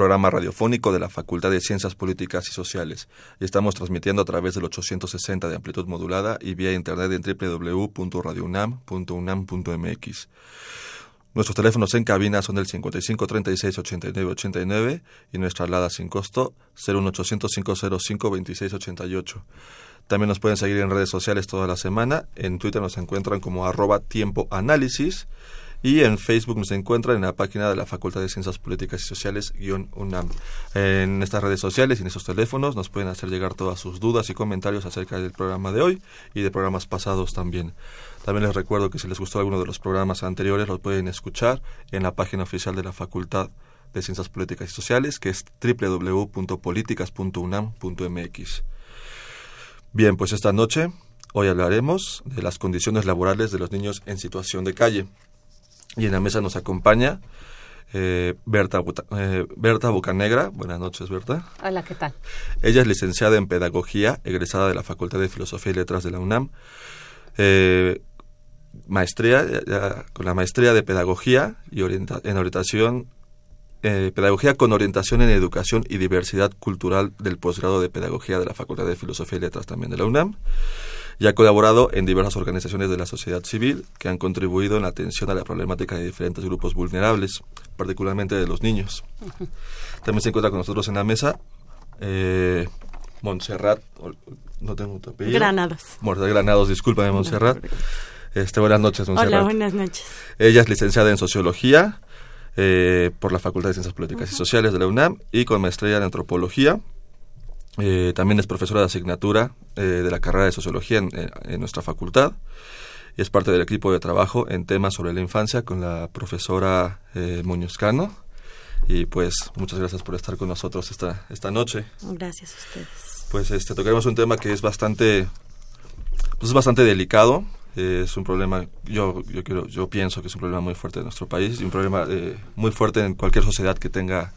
programa radiofónico de la Facultad de Ciencias Políticas y Sociales. Estamos transmitiendo a través del 860 de amplitud modulada y vía internet en www.radiounam.unam.mx. Nuestros teléfonos en cabina son el 55 36 89 89 y nuestra alada sin costo 01800 505 26 88. También nos pueden seguir en redes sociales toda la semana. En Twitter nos encuentran como arroba tiempo análisis y en Facebook nos encuentran en la página de la Facultad de Ciencias Políticas y Sociales UNAM. En estas redes sociales y en esos teléfonos nos pueden hacer llegar todas sus dudas y comentarios acerca del programa de hoy y de programas pasados también. También les recuerdo que si les gustó alguno de los programas anteriores los pueden escuchar en la página oficial de la Facultad de Ciencias Políticas y Sociales que es www.políticas.unam.mx. Bien, pues esta noche hoy hablaremos de las condiciones laborales de los niños en situación de calle. Y en la mesa nos acompaña eh, Berta, eh, Berta Bocanegra. Buenas noches, Berta. Hola, ¿qué tal? Ella es licenciada en Pedagogía, egresada de la Facultad de Filosofía y Letras de la UNAM. Eh, maestría, con la maestría de Pedagogía y en orientación, eh, Pedagogía con orientación en Educación y Diversidad Cultural del posgrado de Pedagogía de la Facultad de Filosofía y Letras también de la UNAM y ha colaborado en diversas organizaciones de la sociedad civil que han contribuido en la atención a la problemática de diferentes grupos vulnerables, particularmente de los niños. También se encuentra con nosotros en la mesa eh, Montserrat, no tengo tu apellido. Granados. Montserrat Granados, discúlpame Montserrat. Este, buenas noches, Montserrat. Hola, buenas noches. Ella es licenciada en Sociología eh, por la Facultad de Ciencias Políticas y Sociales de la UNAM y con maestría en Antropología eh, también es profesora de asignatura eh, de la carrera de Sociología en, nuestra facultad y es parte del equipo de trabajo en temas sobre la infancia con la profesora eh, Muñozcano. Y pues muchas gracias por estar con nosotros esta, esta noche. Gracias a ustedes. Pues este, tocaremos un tema que es bastante, pues es bastante delicado. Es un problema, yo, yo, quiero, yo pienso que es un problema muy fuerte en nuestro país y un problema muy fuerte en cualquier sociedad que tenga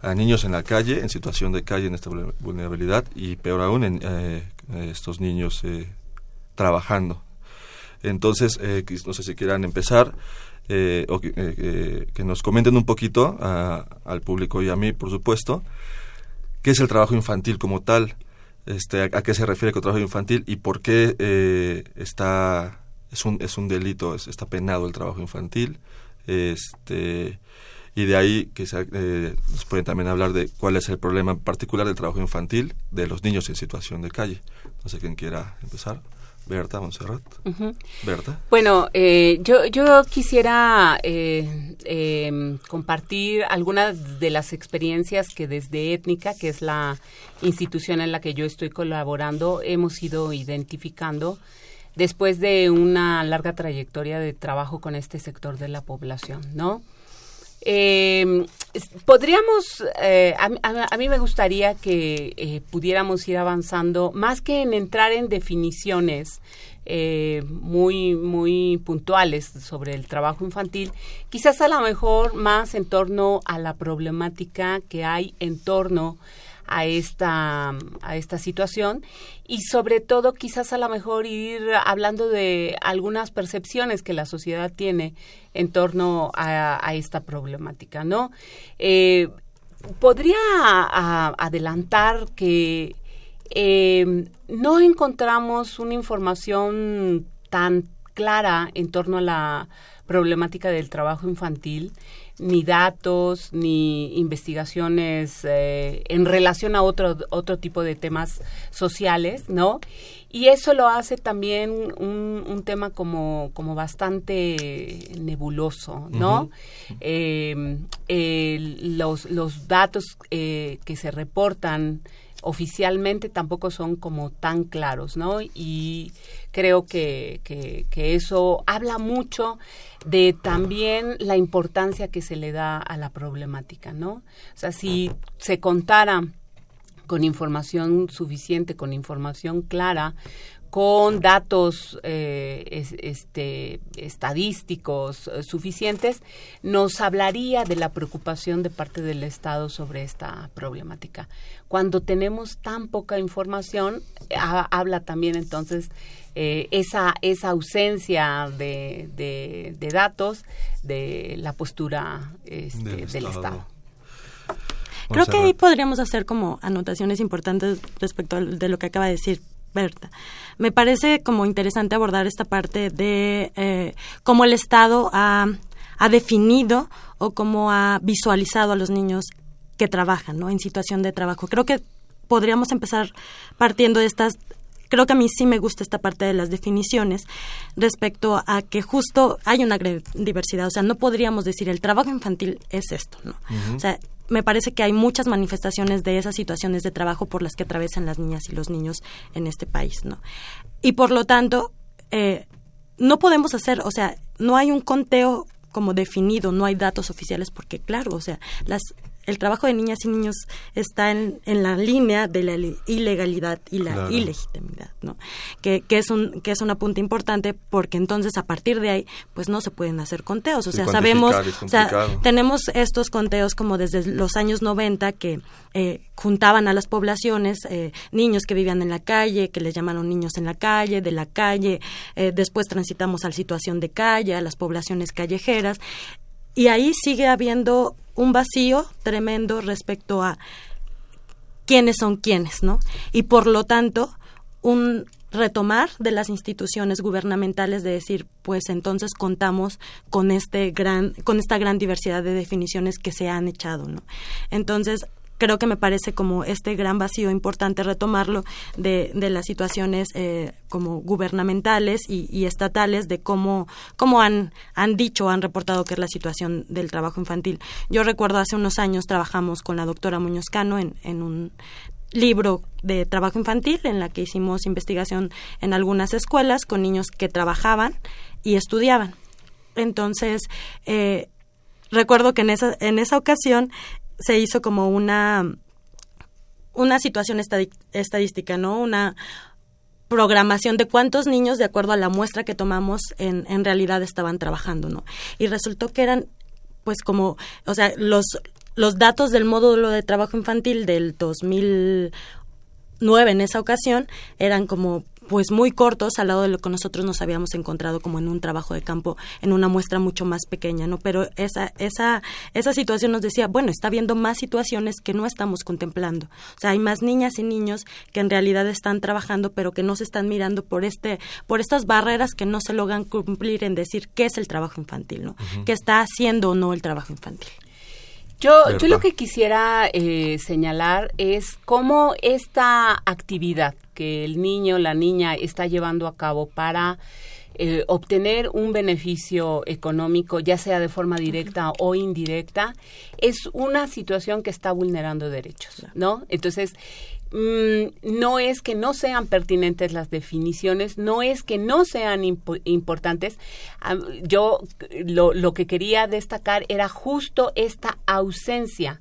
a niños en la calle, en situación de calle, en esta vulnerabilidad, y peor aún, en eh, estos niños eh, trabajando. Entonces, eh, no sé si quieran empezar o que, nos comenten un poquito al público y a mí, por supuesto, qué es el trabajo infantil como tal, este, a, qué se refiere con trabajo infantil y por qué está es un, es un delito, está penado el trabajo infantil. Este, y de ahí que eh, nos pueden también hablar de cuál es el problema en particular del trabajo infantil de los niños en situación de calle. No sé quién quiera empezar. Berta, Montserrat. Berta. Bueno, eh, yo, yo quisiera eh, em, compartir algunas de las experiencias que desde Étnica, que es la institución en la que yo estoy colaborando, hemos ido identificando después de una larga trayectoria de trabajo con este sector de la población, ¿no? Eh, podríamos, eh, a, mí me gustaría que eh, pudiéramos ir avanzando, más que en entrar en definiciones eh, muy, muy puntuales sobre el trabajo infantil, quizás a lo mejor más en torno a la problemática que hay en torno a esta, a esta situación y sobre todo quizás a lo mejor ir hablando de algunas percepciones que la sociedad tiene en torno a, esta problemática, ¿no? Eh, podría adelantar que eh, no encontramos una información tan clara en torno a la problemática del trabajo infantil ni datos, ni investigaciones eh, en relación a otro, otro tipo de temas sociales, ¿no? Y eso lo hace también un, un tema como, como bastante nebuloso, ¿no? Em, los, los datos eh, que se reportan oficialmente tampoco son como tan claros, ¿no? Y creo que, que, que, eso habla mucho de también la importancia que se le da a la problemática, ¿no? O sea, si se contara con información suficiente, con información clara, con datos eh, este, estadísticos eh, suficientes, nos hablaría de la preocupación de parte del Estado sobre esta problemática. Cuando tenemos tan poca información, habla también entonces eh, esa, esa ausencia de, de, datos de la postura este, del, Estado. Creo que ahí podríamos hacer como anotaciones importantes respecto de lo que acaba de decir Me parece como interesante abordar esta parte de eh, cómo el Estado ha, ha, definido o cómo ha visualizado a los niños que trabajan, ¿no? En situación de trabajo. Creo que podríamos empezar partiendo de estas creo que a mí sí me gusta esta parte de las definiciones respecto a que justo hay una gran diversidad. O sea, no podríamos decir el trabajo infantil es esto, ¿no? O sea, me parece que hay muchas manifestaciones de esas situaciones de trabajo por las que atraviesan las niñas y los niños en este país, ¿no? Y por lo tanto, eh, no podemos hacer, o sea, no hay un conteo como definido, no hay datos oficiales porque claro, o sea, las el trabajo de niñas y niños está en, en la línea de la ilegalidad y la ilegitimidad, ¿no? Que, que, es un que es un apunte importante porque entonces a partir de ahí pues no se pueden hacer conteos, o sea, sabemos, o sea, tenemos estos conteos como desde los años 90 que eh, juntaban a las poblaciones, eh, niños que vivían en la calle, que les llamaron niños en la calle, de la calle, eh, después transitamos a la situación de calle, a las poblaciones callejeras, y ahí sigue habiendo un vacío tremendo respecto a quiénes son quiénes, ¿no? Y por lo tanto, un retomar de las instituciones gubernamentales de decir, pues entonces contamos con este gran con esta gran diversidad de definiciones que se han echado, ¿no? Entonces, creo que me parece como este gran vacío importante retomarlo de, de las situaciones eh, como gubernamentales y, estatales de cómo, cómo han, han dicho, han reportado que es la situación del trabajo infantil. Yo recuerdo hace unos años trabajamos con la doctora Muñoz Cano en, en un libro de trabajo infantil en la que hicimos investigación en algunas escuelas con niños que trabajaban y estudiaban. Entonces, eh, recuerdo que en esa, en esa ocasión se hizo como una una situación estadística, ¿no? Una programación de cuántos niños, de acuerdo a la muestra que tomamos, en, en realidad estaban trabajando, ¿no? Y resultó que eran, pues como, o sea, los, los datos del módulo de trabajo infantil del 2009 en esa ocasión eran como pues muy cortos al lado de lo que nosotros nos habíamos encontrado como en un trabajo de campo en una muestra mucho más pequeña, ¿no? Pero esa esa esa situación nos decía, bueno, está habiendo más situaciones que no estamos contemplando. O sea, hay más niñas y niños que en realidad están trabajando, pero que no se están mirando por este por estas barreras que no se logran cumplir en decir qué es el trabajo infantil, ¿no? ¿Qué está haciendo o no el trabajo infantil? Yo, yo lo que quisiera eh, señalar es cómo esta actividad que el niño, la niña está llevando a cabo para eh, obtener un beneficio económico, ya sea de forma directa o indirecta, es una situación que está vulnerando derechos, ¿no? Entonces, Mm, no es que no sean pertinentes las definiciones, no es que no sean importantes. yo lo, lo, que quería destacar era justo esta ausencia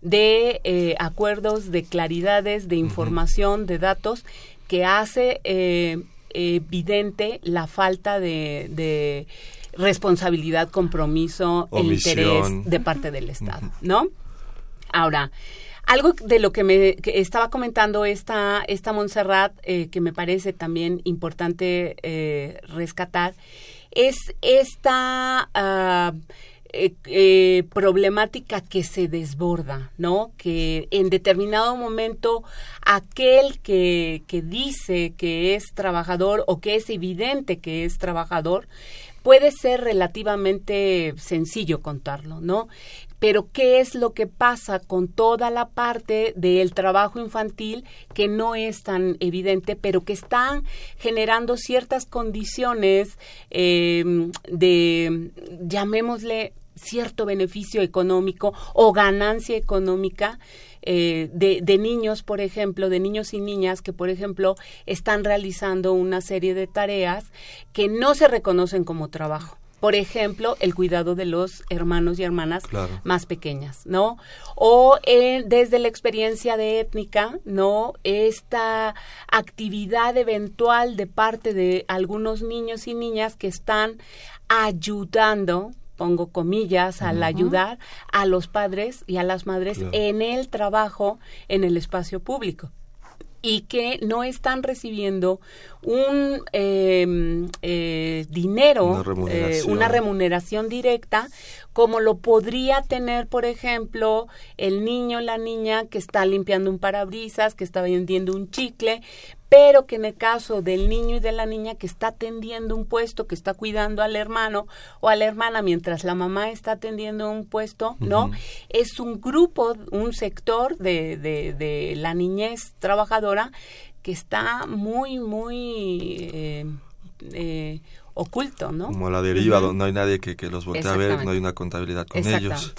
de eh, acuerdos, de claridades, de información, de datos que hace eh, evidente la falta de, responsabilidad, compromiso, interés de parte del Estado, ¿no? Ahora, algo de lo que me estaba comentando esta, esta Montserrat, eh, que me parece también importante eh, rescatar, es esta ah, eh, problemática que se desborda, ¿no? Que en determinado momento aquel que, que dice que es trabajador o que es evidente que es trabajador, puede ser relativamente sencillo contarlo, ¿no? Pero ¿qué es lo que pasa con toda la parte del trabajo infantil que no es tan evidente, pero que están generando ciertas condiciones em, de, llamémosle, cierto beneficio económico o ganancia económica eh, de, de, niños, por ejemplo, de niños y niñas que, por ejemplo, están realizando una serie de tareas que no se reconocen como trabajo por ejemplo, el cuidado de los hermanos y hermanas más pequeñas, ¿no? O eh, desde la experiencia de étnica, ¿no? Esta actividad eventual de parte de algunos niños y niñas que están ayudando pongo comillas, al ayudar a los padres y a las madres en el trabajo en el espacio público y que no están recibiendo un em, eh, dinero, eh, una remuneración. directa, como lo podría tener, por ejemplo, el niño o la niña que está limpiando un parabrisas, que está vendiendo un chicle, pero que en el caso del niño y de la niña que está atendiendo un puesto, que está cuidando al hermano o a la hermana mientras la mamá está atendiendo un puesto, ¿no? Es un grupo, un sector de, de, de la niñez trabajadora que está muy, muy eh, eh, oculto, ¿no? Como la deriva, donde no hay nadie que, que los voltee a ver, no hay una contabilidad con ellos.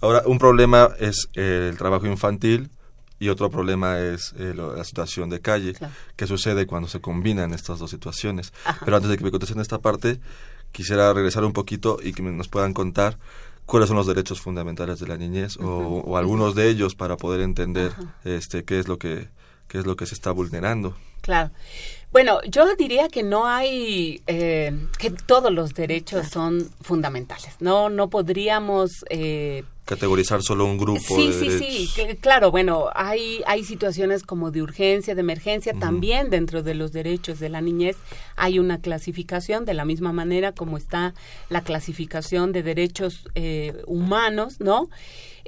Ahora, un problema es el trabajo infantil, y otro problema es eh, la situación de calle, que sucede cuando se combinan estas dos situaciones. Pero antes de que me contesten esta parte, quisiera regresar un poquito y que nos puedan contar cuáles son los derechos fundamentales de la niñez o, algunos de ellos para poder entender este qué es lo que qué es lo que se está vulnerando. Claro. Bueno, yo diría que no hay, eh, que todos los derechos son fundamentales. No, no podríamos eh, categorizar solo un grupo. Sí, sí, sí, claro, bueno, hay, hay situaciones como de urgencia, de emergencia, también dentro de los derechos de la niñez hay una clasificación, de la misma manera como está la clasificación de derechos eh, humanos, ¿no?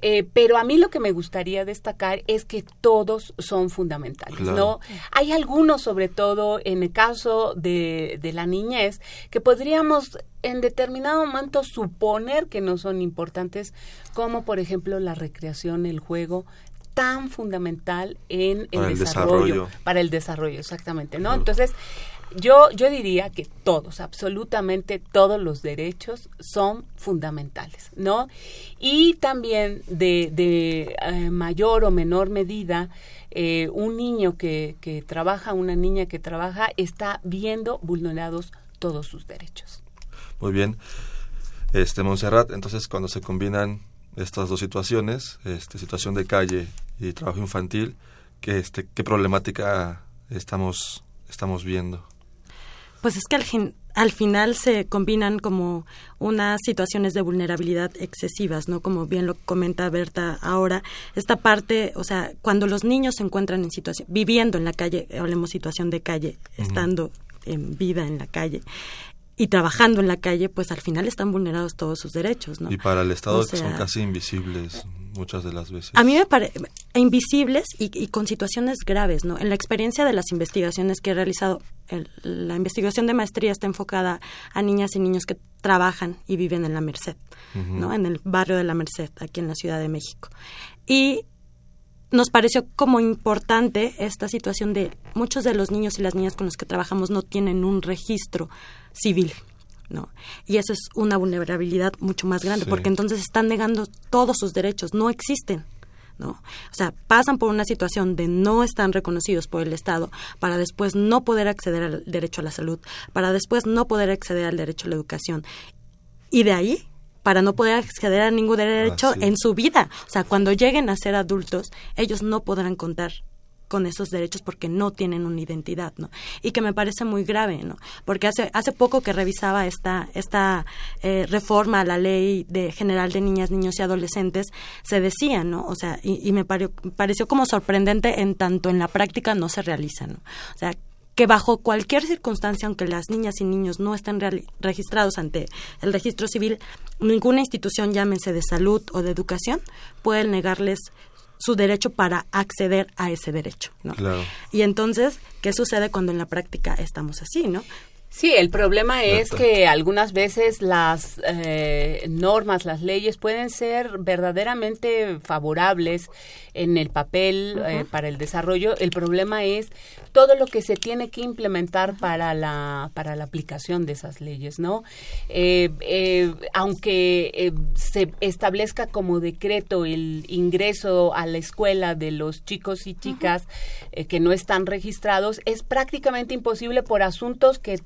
Eh, pero a mí lo que me gustaría destacar es que todos son fundamentales, ¿no? Hay algunos, sobre todo en el caso de, de la niñez, que podríamos en determinado momento suponer que no son importantes, como por ejemplo la recreación, el juego, tan fundamental en el, desarrollo, para el desarrollo, exactamente, ¿no? Entonces, yo, yo diría que todos, absolutamente todos los derechos son fundamentales, ¿no? Y también de, de eh, mayor o menor medida, eh, un niño que, que trabaja, una niña que trabaja, está viendo vulnerados todos sus derechos. Muy bien. Este Montserrat, entonces cuando se combinan estas dos situaciones, este situación de calle y trabajo infantil, ¿qué este qué problemática estamos estamos viendo? Pues es que al, al final se combinan como unas situaciones de vulnerabilidad excesivas, ¿no? Como bien lo comenta Berta ahora, esta parte, o sea, cuando los niños se encuentran en situación, viviendo en la calle, hablemos situación de calle, estando en vida en la calle, y trabajando en la calle, pues al final están vulnerados todos sus derechos, ¿no? Y para el Estado son casi invisibles muchas de las veces. A mí me parece invisibles y, con situaciones graves, ¿no? En la experiencia de las investigaciones que he realizado, la investigación de maestría está enfocada a niñas y niños que trabajan y viven en la Merced, ¿no? En el barrio de la Merced, aquí en la Ciudad de México. Y nos pareció como importante esta situación de muchos de los niños y las niñas con los que trabajamos no tienen un registro civil. ¿no? Y eso es una vulnerabilidad mucho más grande, porque entonces están negando todos sus derechos, no existen. ¿no? O sea, pasan por una situación de no están reconocidos por el Estado para después no poder acceder al derecho a la salud, para después no poder acceder al derecho a la educación. Y de ahí para no poder acceder a ningún derecho en su vida. O sea, cuando lleguen a ser adultos, ellos no podrán contar con esos derechos porque no tienen una identidad, ¿no? Y que me parece muy grave, ¿no? Porque hace hace poco que revisaba esta esta eh, reforma a la ley de general de niñas, niños y adolescentes se decía, ¿no? O sea, y, me pareció como sorprendente en tanto en la práctica no se realiza, ¿no? O sea, que bajo cualquier circunstancia, aunque las niñas y niños no estén registrados ante el registro civil, ninguna institución, llámense de salud o de educación, puede negarles su derecho para acceder a ese derecho, ¿no? Y entonces, ¿qué sucede cuando en la práctica estamos así, no? Sí, el problema es que algunas veces las eh, normas, las leyes pueden ser verdaderamente favorables en el papel eh, para el desarrollo. El problema es todo lo que se tiene que implementar para la para la aplicación de esas leyes, ¿no? Eh, aunque se establezca como decreto el ingreso a la escuela de los chicos y chicas que no están registrados, es prácticamente imposible por asuntos que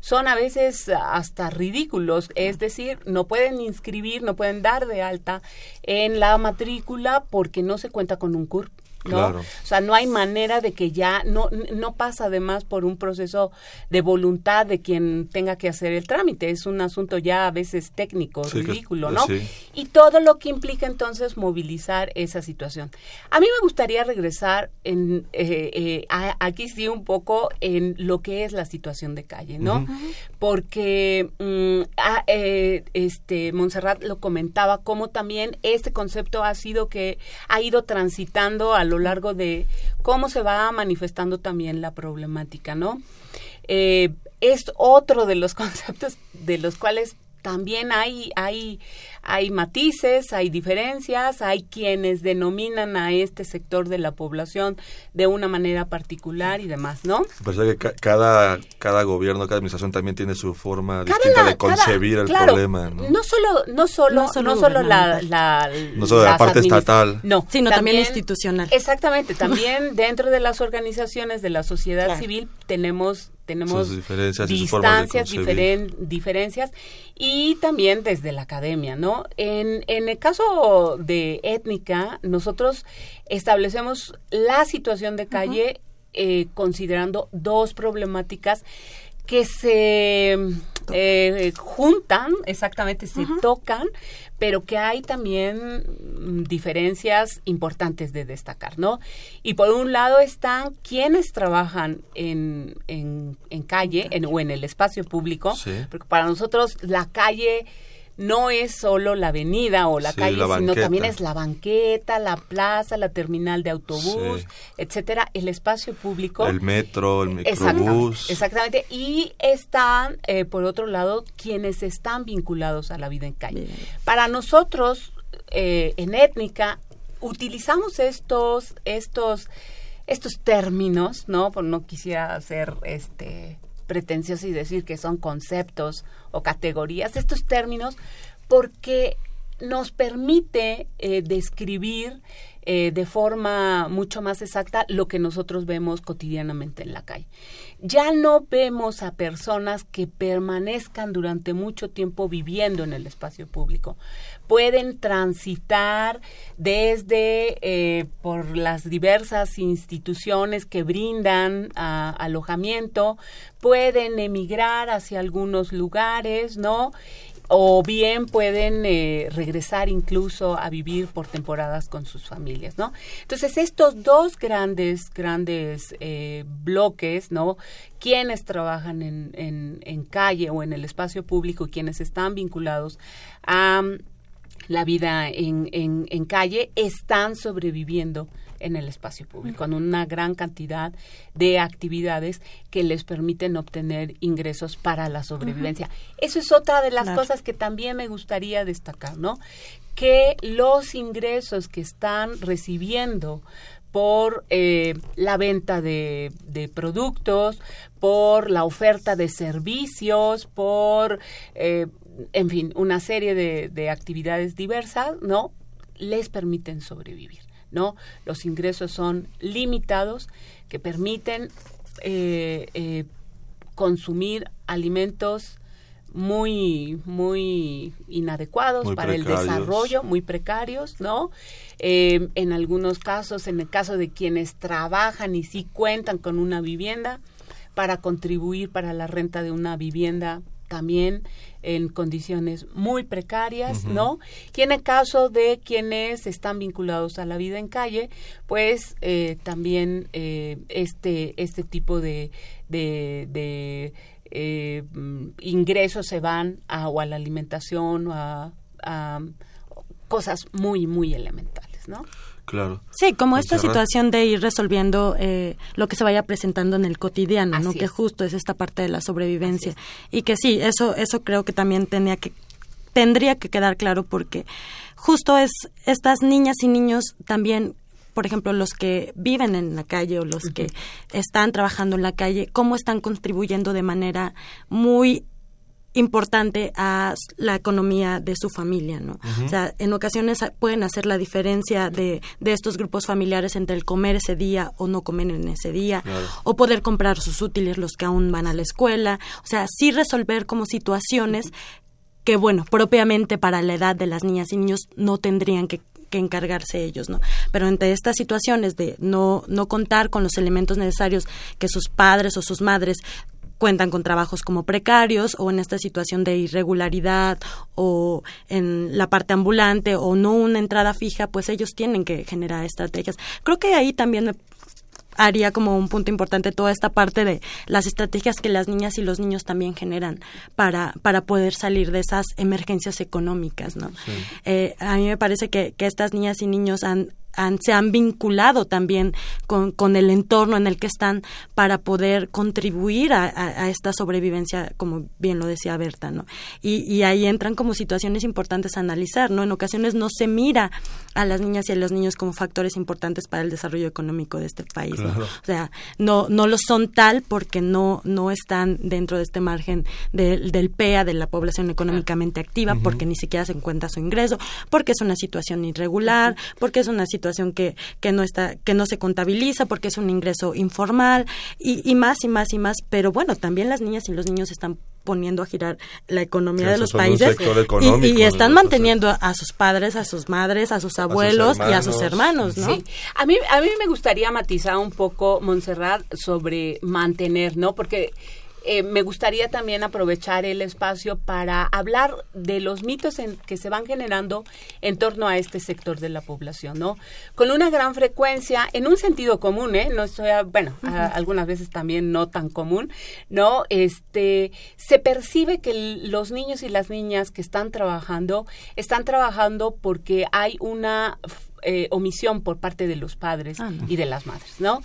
son a veces hasta ridículos, es decir, no pueden inscribir, no pueden dar de alta en la matrícula porque no se cuenta con un CURP. ¿No? O sea, no hay manera de que ya no no pasa además por un proceso de voluntad de quien tenga que hacer el trámite, es un asunto ya a veces técnico, ridículo, ¿no? Y todo lo que implica entonces movilizar esa situación. A mí me gustaría regresar en eh, eh, aquí sí un poco en lo que es la situación de calle, ¿no? Porque mm, eh, este Montserrat lo comentaba como también este concepto ha sido que ha ido transitando a lo largo de cómo se va manifestando también la problemática, ¿no? Eh, es otro de los conceptos de los cuales también hay, hay, hay matices, hay diferencias, hay quienes denominan a este sector de la población de una manera particular y demás, ¿no? Parece que cada, cada gobierno, cada administración también tiene su forma distinta de concebir el problema. ¿no? ¿no? solo, no solo, no solo, la, la, no solo la parte estatal, no, sino también, institucional. Exactamente, también dentro de las organizaciones de la sociedad civil tenemos tenemos diferencias distancias, diferencias y también desde la academia, ¿no? En, en el caso de étnica, nosotros establecemos la situación de calle eh, considerando dos problemáticas que se eh, juntan, exactamente, se tocan, pero que hay también mm, diferencias importantes de destacar, ¿no? Y por un lado están quienes trabajan en, en, calle en, o en el espacio público, porque para nosotros la calle no es solo la avenida o la calle, sino también es la banqueta, la plaza, la terminal de autobús, etcétera, el espacio público. El metro, el microbús. Exactamente. Y están, eh, por otro lado, quienes están vinculados a la vida en calle. Para nosotros, eh, en étnica, utilizamos estos, estos, estos términos, ¿no? Por no quisiera hacer este pretencioso y decir que son conceptos o categorías, estos términos, porque nos permite eh, describir eh, de forma mucho más exacta lo que nosotros vemos cotidianamente en la calle. Ya no vemos a personas que permanezcan durante mucho tiempo viviendo en el espacio público. Pueden transitar desde eh, por las diversas instituciones que brindan ah, alojamiento, pueden emigrar hacia algunos lugares, ¿no? O bien pueden eh, regresar incluso a vivir por temporadas con sus familias, ¿no? Entonces estos dos grandes, grandes eh, bloques, ¿no? Quienes trabajan en, en, en, calle o en el espacio público, quienes están vinculados a la vida en, en, en calle, están sobreviviendo en el espacio público, con una gran cantidad de actividades que les permiten obtener ingresos para la sobrevivencia. Eso es otra de las cosas que también me gustaría destacar, ¿no? Que los ingresos que están recibiendo por eh, la venta de, productos, por la oferta de servicios, por, eh, en fin, una serie de, de actividades diversas, ¿no? Les permiten sobrevivir. ¿no? Los ingresos son limitados que permiten eh, eh, consumir alimentos muy muy inadecuados para el desarrollo muy precarios no eh, en algunos casos en el caso de quienes trabajan y sí cuentan con una vivienda para contribuir para la renta de una vivienda también en condiciones muy precarias, ¿no? Y en el caso de quienes están vinculados a la vida en calle, pues eh, también eh, este, este tipo de, de, eh, ingresos se van a, o a la alimentación o a, a cosas muy, muy elementales, ¿no? Claro. Sí, como esta situación de ir resolviendo eh, lo que se vaya presentando en el cotidiano, ¿no? Que justo es esta parte de la sobrevivencia. Y que sí, eso, eso creo que también tenía que, tendría que quedar claro porque justo es estas niñas y niños también por ejemplo, los que viven en la calle o los que están trabajando en la calle, cómo están contribuyendo de manera muy importante a la economía de su familia, ¿no? O sea, en ocasiones pueden hacer la diferencia de, de, estos grupos familiares entre el comer ese día o no comer en ese día, o poder comprar sus útiles los que aún van a la escuela, o sea, sí resolver como situaciones que, bueno, propiamente para la edad de las niñas y niños no tendrían que que encargarse ellos, ¿no? Pero entre estas situaciones de no, no contar con los elementos necesarios que sus padres o sus madres cuentan con trabajos como precarios o en esta situación de irregularidad o en la parte ambulante o no una entrada fija, pues ellos tienen que generar estrategias. Creo que ahí también me haría como un punto importante toda esta parte de las estrategias que las niñas y los niños también generan para, para poder salir de esas emergencias económicas, ¿no? Eh, a mí me parece que, que estas niñas y niños han se han vinculado también con, con, el entorno en el que están para poder contribuir a, esta sobrevivencia, como bien lo decía Berta, ¿no? Y, ahí entran como situaciones importantes a analizar, ¿no? En ocasiones no se mira a las niñas y a los niños como factores importantes para el desarrollo económico de este país, O sea, no, no lo son tal porque no, no están dentro de este margen del PEA, de la población económicamente activa, porque ni siquiera se encuentra su ingreso, porque es una situación irregular, porque es una situación situación que, que no está, que no se contabiliza porque es un ingreso informal y, y más y más y más. Pero bueno, también las niñas y los niños están poniendo a girar la economía de los países y, y, están manteniendo a sus padres, a sus madres, a sus abuelos y a sus hermanos, ¿no? Sí. A mí a mí me gustaría matizar un poco Montserrat sobre mantener, ¿no? Porque eh, me gustaría también aprovechar el espacio para hablar de los mitos en, que se van generando en torno a este sector de la población, ¿no? Con una gran frecuencia, en un sentido común, ¿eh? No estoy, bueno, algunas veces también no tan común, ¿no? Este, se percibe que los niños y las niñas que están trabajando, están trabajando porque hay una eh, omisión por parte de los padres ah, y de las madres, ¿no?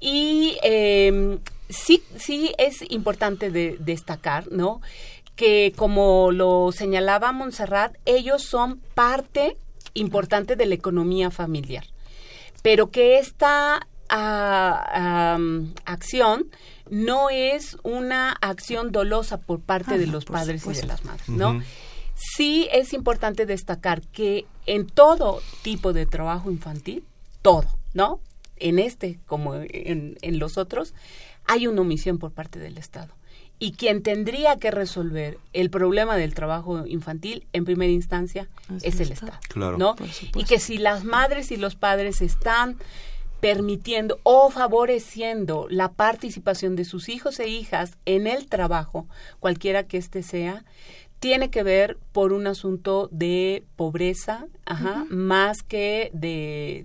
Y eh, sí, sí es importante de, destacar, ¿no? Que como lo señalaba Montserrat, ellos son parte importante de la economía familiar, pero que esta ah, acción no es una acción dolosa por parte de los padres y de las madres, ¿no? Sí es importante destacar que en todo tipo de trabajo infantil, todo, ¿no? En este como en, en los otros, hay una omisión por parte del Estado. Y quien tendría que resolver el problema del trabajo infantil en primera instancia es, el Estado, ¿no? Y que si las madres y los padres están permitiendo o favoreciendo la participación de sus hijos e hijas en el trabajo, cualquiera que éste sea, tiene que ver por un asunto de pobreza, ajá, más que de,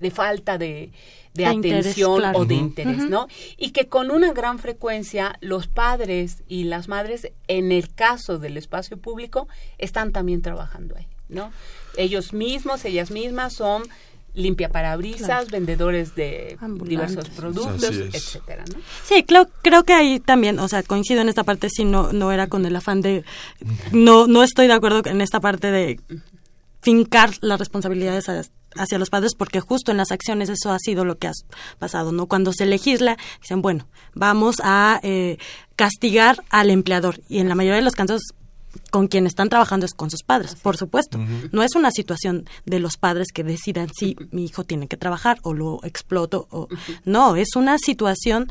de, falta de, de, atención o de interés, ¿no? Y que con una gran frecuencia los padres y las madres, en el caso del espacio público, están también trabajando ahí, ¿no? Ellos mismos, ellas mismas son limpia parabrisas, vendedores de diversos productos, etcétera, ¿no? Sí, creo, creo que ahí también, o sea, coincido en esta parte, sí, no, no era con el afán de, no, no estoy de acuerdo en esta parte de fincar las responsabilidades hacia los padres porque justo en las acciones eso ha sido lo que ha pasado, ¿no? Cuando se legisla, dicen, bueno, vamos a eh, castigar al empleador y en la mayoría de los casos con quien están trabajando es con sus padres, por supuesto. No es una situación de los padres que decidan si mi hijo tiene que trabajar o lo exploto o no, es una situación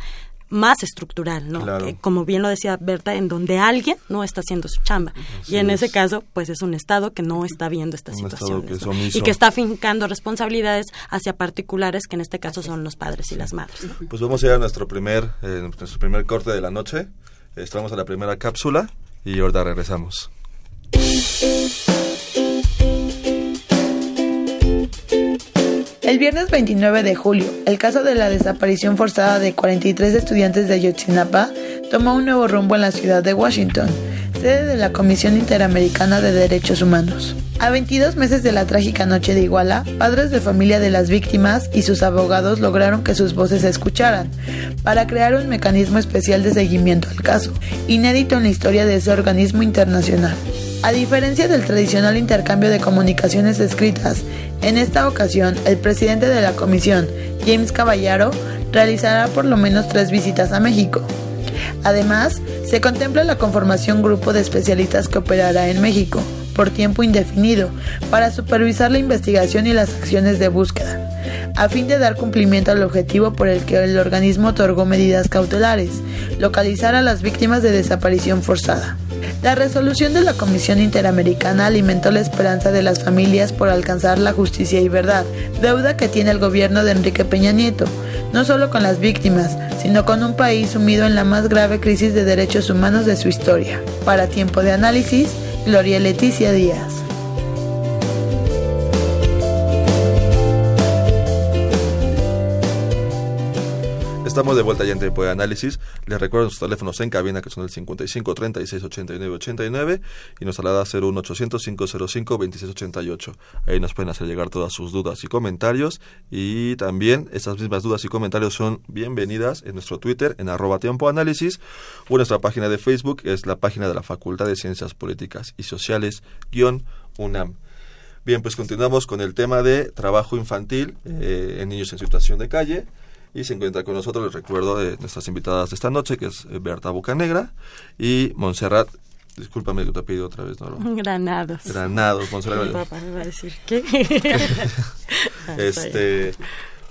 más estructural, ¿no? como bien lo decía Berta, en donde alguien no está haciendo su chamba. y en ese caso, pues es un Estado que no está viendo esta situación y que está fincando responsabilidades hacia particulares, que en este caso son los padres y las madres. Pues vamos a ir a nuestro primer, eh, nuestro primer corte de la noche. Estamos a la primera cápsula y ahorita regresamos. El viernes 29 de julio, el caso de la desaparición forzada de 43 estudiantes de Yotzinapa tomó un nuevo rumbo en la ciudad de Washington. Sede de la Comisión Interamericana de Derechos Humanos. A 22 meses de la trágica noche de Iguala, padres de familia de las víctimas y sus abogados lograron que sus voces se escucharan para crear un mecanismo especial de seguimiento al caso, inédito en la historia de ese organismo internacional. A diferencia del tradicional intercambio de comunicaciones escritas, en esta ocasión el presidente de la comisión, James Caballero, realizará por lo menos tres visitas a México. Además, se contempla la conformación grupo de especialistas que operará en México por tiempo indefinido para supervisar la investigación y las acciones de búsqueda, a fin de dar cumplimiento al objetivo por el que el organismo otorgó medidas cautelares, localizar a las víctimas de desaparición forzada. La resolución de la Comisión Interamericana alimentó la esperanza de las familias por alcanzar la justicia y verdad, deuda que tiene el gobierno de Enrique Peña Nieto, no solo con las víctimas, sino con un país sumido en la más grave crisis de derechos humanos de su historia. Para tiempo de análisis, Gloria Leticia Díaz. Estamos de vuelta ya en tiempo de análisis. Les recuerdo nuestros teléfonos en cabina que son el 55 36 89 89 y nos alada 01 800 505 26 88. Ahí nos pueden hacer llegar todas sus dudas y comentarios y también esas mismas dudas y comentarios son bienvenidas en nuestro Twitter en arroba tiempo análisis o nuestra página de Facebook es la página de la Facultad de Ciencias Políticas y Sociales guion UNAM. Bien, pues continuamos con el tema de trabajo infantil eh, en niños en situación de calle. Y se encuentra con nosotros, les recuerdo, de nuestras invitadas de esta noche, que es Berta Bucanegra y Montserrat Discúlpame que te pido otra vez, ¿no? Granados. Granados, Montserrat. Mi papá me va a decir qué. este,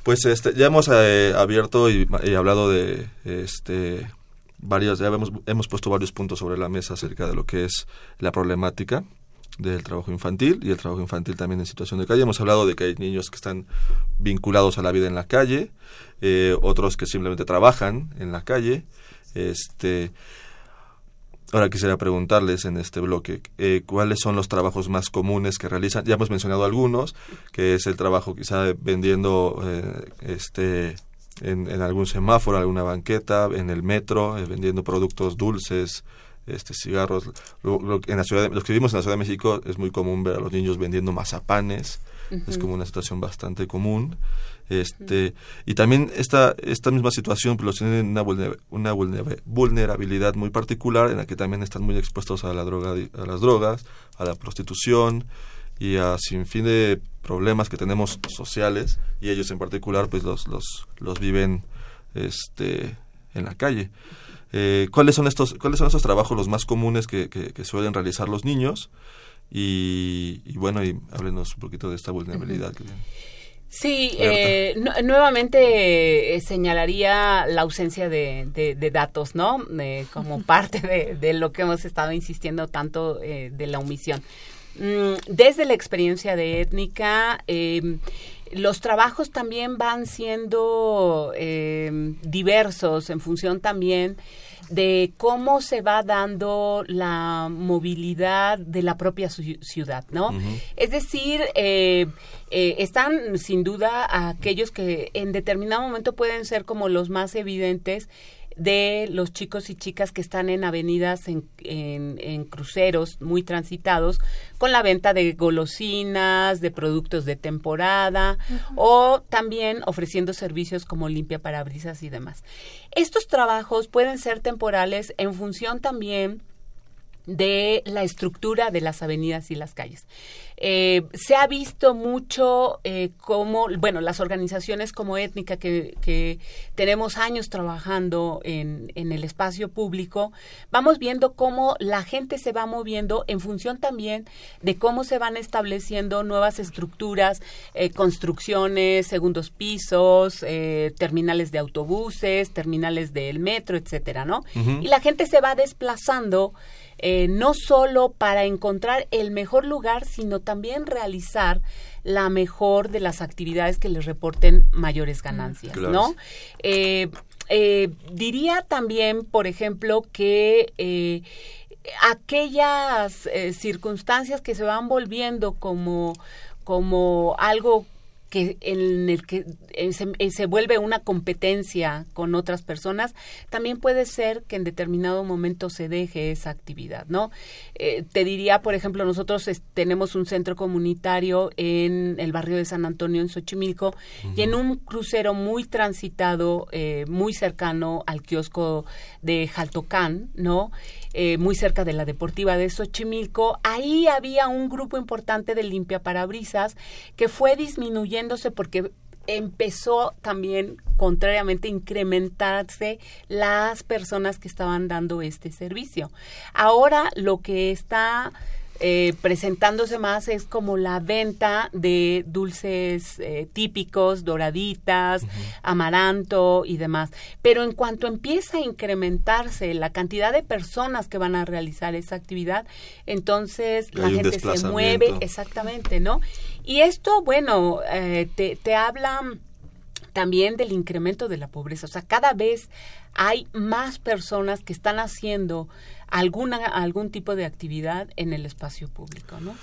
pues este, ya hemos eh, abierto y, y, hablado de este varias, ya hemos, hemos puesto varios puntos sobre la mesa acerca de lo que es la problemática del trabajo infantil y el trabajo infantil también en situación de calle. Hemos hablado de que hay niños que están vinculados a la vida en la calle, eh, otros que simplemente trabajan en la calle. Este, ahora quisiera preguntarles en este bloque eh, cuáles son los trabajos más comunes que realizan. Ya hemos mencionado algunos, que es el trabajo quizá vendiendo eh, este en, en, algún semáforo, alguna banqueta, en el metro, vendiendo productos dulces, este cigarros. Lo, lo, en la ciudad de, los que vivimos en la Ciudad de México es muy común ver a los niños vendiendo mazapanes. Uh -huh. Es como una situación bastante común. Este, uh -huh. Y también esta, esta misma situación pues, los tienen una, vulner, una vulnerabilidad muy particular en la que también están muy expuestos a, la droga, a las drogas, a la prostitución y a sin fin de problemas que tenemos sociales y ellos en particular pues los, los, los viven este, en la calle. Eh, ¿cuáles, son estos, ¿Cuáles son estos trabajos los más comunes que, que, que suelen realizar los niños? Y, y, bueno, y háblenos un poquito de esta vulnerabilidad. Que, Sí, eh, nu nuevamente eh, señalaría la ausencia de, de, de datos, ¿no? Eh, como parte de, de, lo que hemos estado insistiendo tanto eh, de la omisión. Mm, desde la experiencia de étnica, eh, los trabajos también van siendo eh, diversos en función también de cómo se va dando la movilidad de la propia ciudad, ¿no? Uh -huh. Es decir, eh, eh, están sin duda aquellos que en determinado momento pueden ser como los más evidentes de los chicos y chicas que están en avenidas, en, en, en, cruceros muy transitados, con la venta de golosinas, de productos de temporada uh -huh. o también ofreciendo servicios como limpia parabrisas y demás. Estos trabajos pueden ser temporales en función también de la estructura de las avenidas y las calles. Eh, se ha visto mucho eh, cómo, bueno, las organizaciones como étnica que, que tenemos años trabajando en, en, el espacio público, vamos viendo cómo la gente se va moviendo en función también de cómo se van estableciendo nuevas estructuras, eh, construcciones, segundos pisos, eh, terminales de autobuses, terminales del metro, etcétera, ¿no? Uh -huh. Y la gente se va desplazando eh, no solo para encontrar el mejor lugar, sino también realizar la mejor de las actividades que les reporten mayores ganancias, claro. ¿no? Eh, eh, diría también, por ejemplo, que eh, aquellas circunstancias que se van volviendo como, como algo que en el que eh, eh, se, vuelve una competencia con otras personas, también puede ser que en determinado momento se deje esa actividad, ¿no? Eh, te diría, por ejemplo, nosotros tenemos un centro comunitario en el barrio de San Antonio, en Xochimilco, y en un crucero muy transitado, muy cercano al kiosco de Jaltocán, ¿no? muy cerca de la deportiva de Xochimilco, ahí había un grupo importante de limpia parabrisas que fue disminuyendo porque empezó también, contrariamente, a incrementarse las personas que estaban dando este servicio. Ahora lo que está eh, presentándose más es como la venta de dulces eh, típicos, doraditas, amaranto y demás. Pero en cuanto empieza a incrementarse la cantidad de personas que van a realizar esa actividad, entonces la gente se mueve, exactamente, ¿no? Y esto, bueno, eh, te, te habla también del incremento de la pobreza. O sea, cada vez hay más personas que están haciendo alguna algún tipo de actividad en el espacio público, ¿no?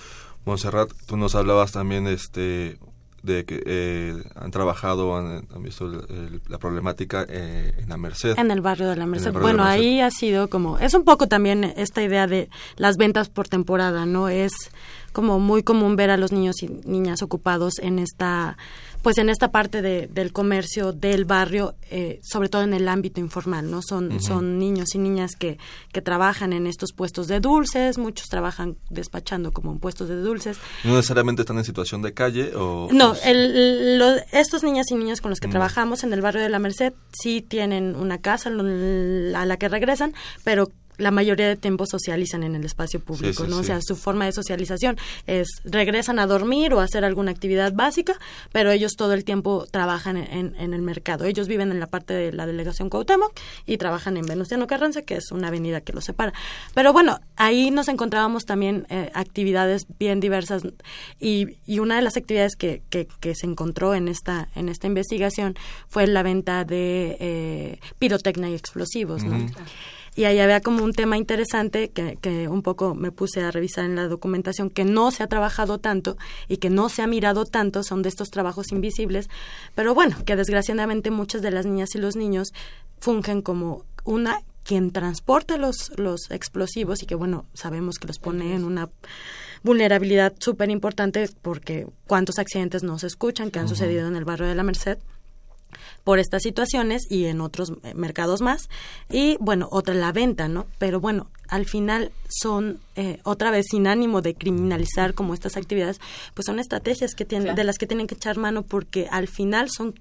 Montserrat, tú nos hablabas también este de que eh, han trabajado, han, visto la problemática eh, en la Merced. En el barrio de la Merced. Bueno, ahí ha sido como, es un poco también esta idea de las ventas por temporada, ¿no? Es como muy común ver a los niños y niñas ocupados en esta pues en esta parte de, del comercio del barrio, eh, sobre todo en el ámbito informal, ¿no? Son, son niños y niñas que, que trabajan en estos puestos de dulces, muchos trabajan despachando como en puestos de dulces. ¿No necesariamente están en situación de calle o...? No, el, estos niñas y niños con los que trabajamos en el barrio de la Merced sí tienen una casa a la que regresan, pero la mayoría de tiempo socializan en el espacio público, ¿no? O sea, su forma de socialización es regresan a dormir o a hacer alguna actividad básica, pero ellos todo el tiempo trabajan en, en, el mercado. Ellos viven en la parte de la delegación Cuauhtémoc y trabajan en Venustiano Carranza, que es una avenida que los separa. Pero bueno, ahí nos encontrábamos también eh, actividades bien diversas y, y, una de las actividades que, que, que, se encontró en esta, en esta investigación fue la venta de eh, pirotecnia y explosivos, ¿no? Y ahí había como un tema interesante que, que un poco me puse a revisar en la documentación que no se ha trabajado tanto y que no se ha mirado tanto, son de estos trabajos invisibles, pero bueno, que desgraciadamente muchas de las niñas y los niños fungen como una quien transporta los, los explosivos y que bueno, sabemos que los pone en una vulnerabilidad súper importante porque cuántos accidentes no se escuchan que han sucedido en el barrio de la Merced por estas situaciones y en otros mercados más. Y bueno, otra la venta, ¿no? Pero bueno, al final son eh, otra vez sin ánimo de criminalizar como estas actividades, pues son estrategias que tienen, de las que tienen que echar mano porque al final son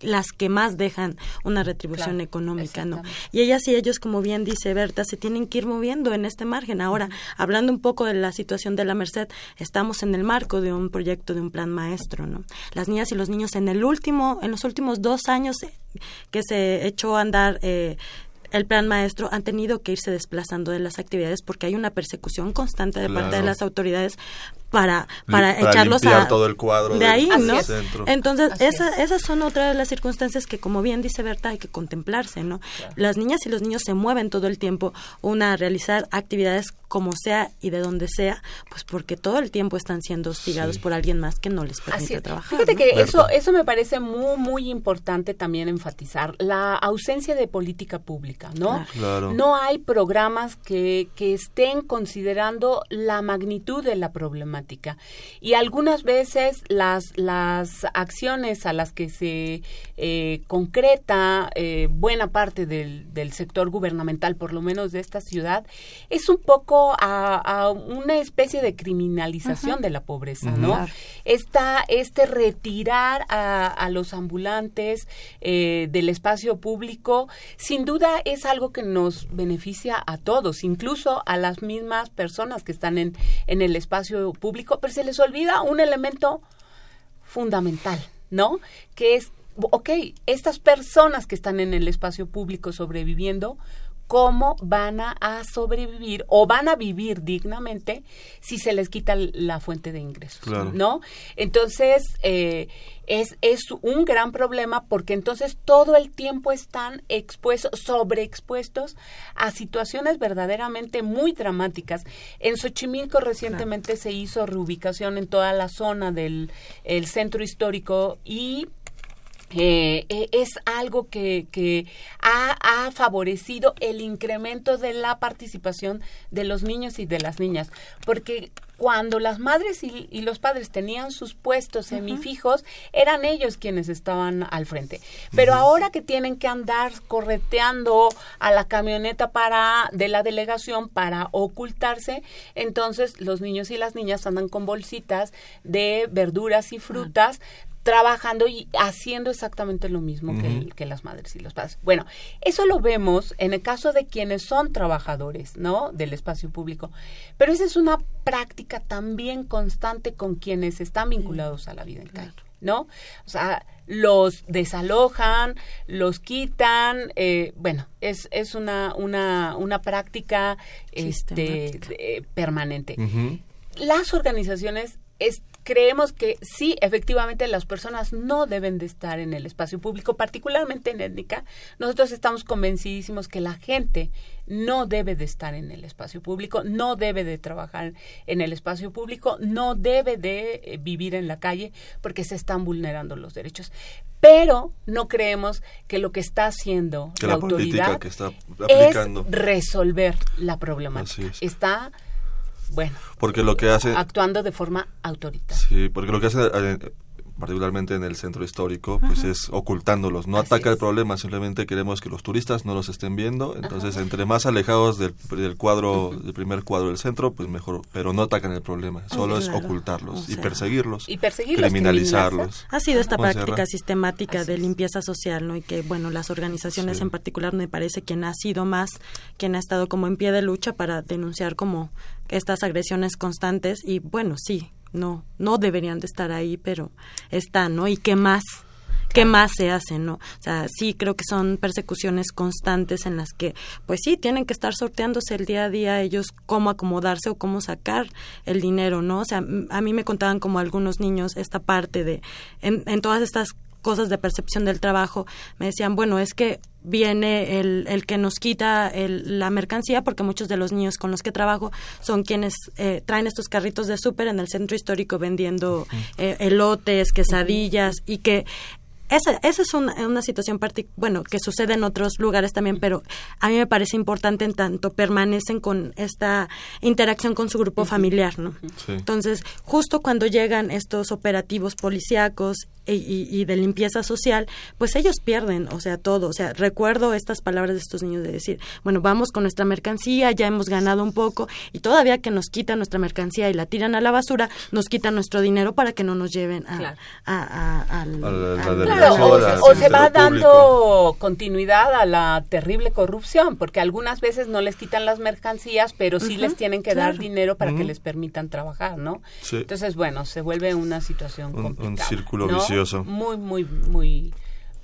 las que más dejan una retribución económica, ¿no? Y ellas y ellos, como bien dice Berta, se tienen que ir moviendo en este margen. Ahora, hablando un poco de la situación de la Merced, estamos en el marco de un proyecto de un plan maestro, ¿no? Las niñas y los niños en el último, en los últimos dos años que se echó a andar eh, el plan maestro han tenido que irse desplazando de las actividades porque hay una persecución constante de parte de las autoridades para, para, echarlos a todo el cuadro de ahí, ¿no? Entonces, esas son otras de las circunstancias que, como bien dice Berta, hay que contemplarse, ¿no? Las niñas y los niños se mueven todo el tiempo, una a realizar actividades como sea y de donde sea, pues porque todo el tiempo están siendo hostigados por alguien más que no les permite trabajar. Fíjate que eso, eso me parece muy, muy importante también enfatizar, la ausencia de política pública, ¿no? No hay programas que, que estén considerando la magnitud de la problemática y algunas veces las, las acciones a las que se eh, concreta eh, buena parte del, del, sector gubernamental, por lo menos de esta ciudad, es un poco a, una especie de criminalización de la pobreza, ¿no? este retirar a, a los ambulantes eh, del espacio público, sin duda es algo que nos beneficia a todos, incluso a las mismas personas que están en, en el espacio público público, pero se les olvida un elemento fundamental, ¿no? Que es, ok, estas personas que están en el espacio público sobreviviendo, cómo van a, sobrevivir o van a vivir dignamente si se les quita la fuente de ingresos, ¿no? Entonces, eh, es, es un gran problema porque entonces todo el tiempo están expuestos, sobreexpuestos a situaciones verdaderamente muy dramáticas. En Xochimilco recientemente se hizo reubicación en toda la zona del el centro histórico y eh, es algo que, que ha, ha, favorecido el incremento de la participación de los niños y de las niñas, porque cuando las madres y, los padres tenían sus puestos semifijos, eran ellos quienes estaban al frente. Pero ahora que tienen que andar correteando a la camioneta para de la delegación para ocultarse, entonces los niños y las niñas andan con bolsitas de verduras y frutas trabajando y haciendo exactamente lo mismo que, las madres y los padres. Bueno, eso lo vemos en el caso de quienes son trabajadores, ¿no? Del espacio público. Pero esa es una práctica también constante con quienes están vinculados a la vida en calle, ¿no? O sea, los desalojan, los quitan, eh, bueno, es, es una, una, una práctica este, permanente. Las organizaciones es, creemos que sí, efectivamente, las personas no deben de estar en el espacio público, particularmente en étnica. Nosotros estamos convencidísimos que la gente no debe de estar en el espacio público, no debe de trabajar en el espacio público, no debe de eh, vivir en la calle porque se están vulnerando los derechos. Pero no creemos que lo que está haciendo la, autoridad que está aplicando. es resolver la problemática. Está bueno, porque lo que hace actuando de forma autoritaria. Sí, porque lo que hace eh, particularmente en el centro histórico, pues es ocultándolos. No ataca el problema, simplemente queremos que los turistas no los estén viendo. Entonces, entre más alejados del, cuadro, del primer cuadro del centro, pues mejor, pero no atacan el problema. Solo es ocultarlos y perseguirlos, y perseguirlos, criminalizarlos. Ha sido esta práctica sistemática de limpieza social, ¿no? Y que, bueno, las organizaciones en particular me parece quien ha sido más, quien ha estado como en pie de lucha para denunciar como estas agresiones constantes y bueno, sí, no, no deberían de estar ahí, pero están, ¿no? ¿Y qué más? ¿Qué más se hace, no? O sea, sí creo que son persecuciones constantes en las que, pues sí, tienen que estar sorteándose el día a día ellos cómo acomodarse o cómo sacar el dinero, ¿no? O sea, a mí me contaban como algunos niños esta parte de, en, en todas estas cosas de percepción del trabajo, me decían, bueno, es que viene el, el que nos quita la mercancía, porque muchos de los niños con los que trabajo son quienes eh, traen estos carritos de súper en el centro histórico vendiendo eh, elotes, quesadillas, y que esa, esa es una, una situación bueno que sucede en otros lugares también, pero a mí me parece importante en tanto permanecen con esta interacción con su grupo familiar, ¿no? Entonces, justo cuando llegan estos operativos policíacos y, de limpieza social, pues ellos pierden, o sea, todo. O sea, recuerdo estas palabras de estos niños de decir, bueno, vamos con nuestra mercancía, ya hemos ganado un poco, y todavía que nos quitan nuestra mercancía y la tiran a la basura, nos quitan nuestro dinero para que no nos lleven a, al, o, se va dando continuidad a la terrible corrupción, porque algunas veces no les quitan las mercancías, pero sí les tienen que dar dinero para que les permitan trabajar, ¿no? Entonces, bueno, se vuelve una situación un, un círculo vicioso. Muy, muy, muy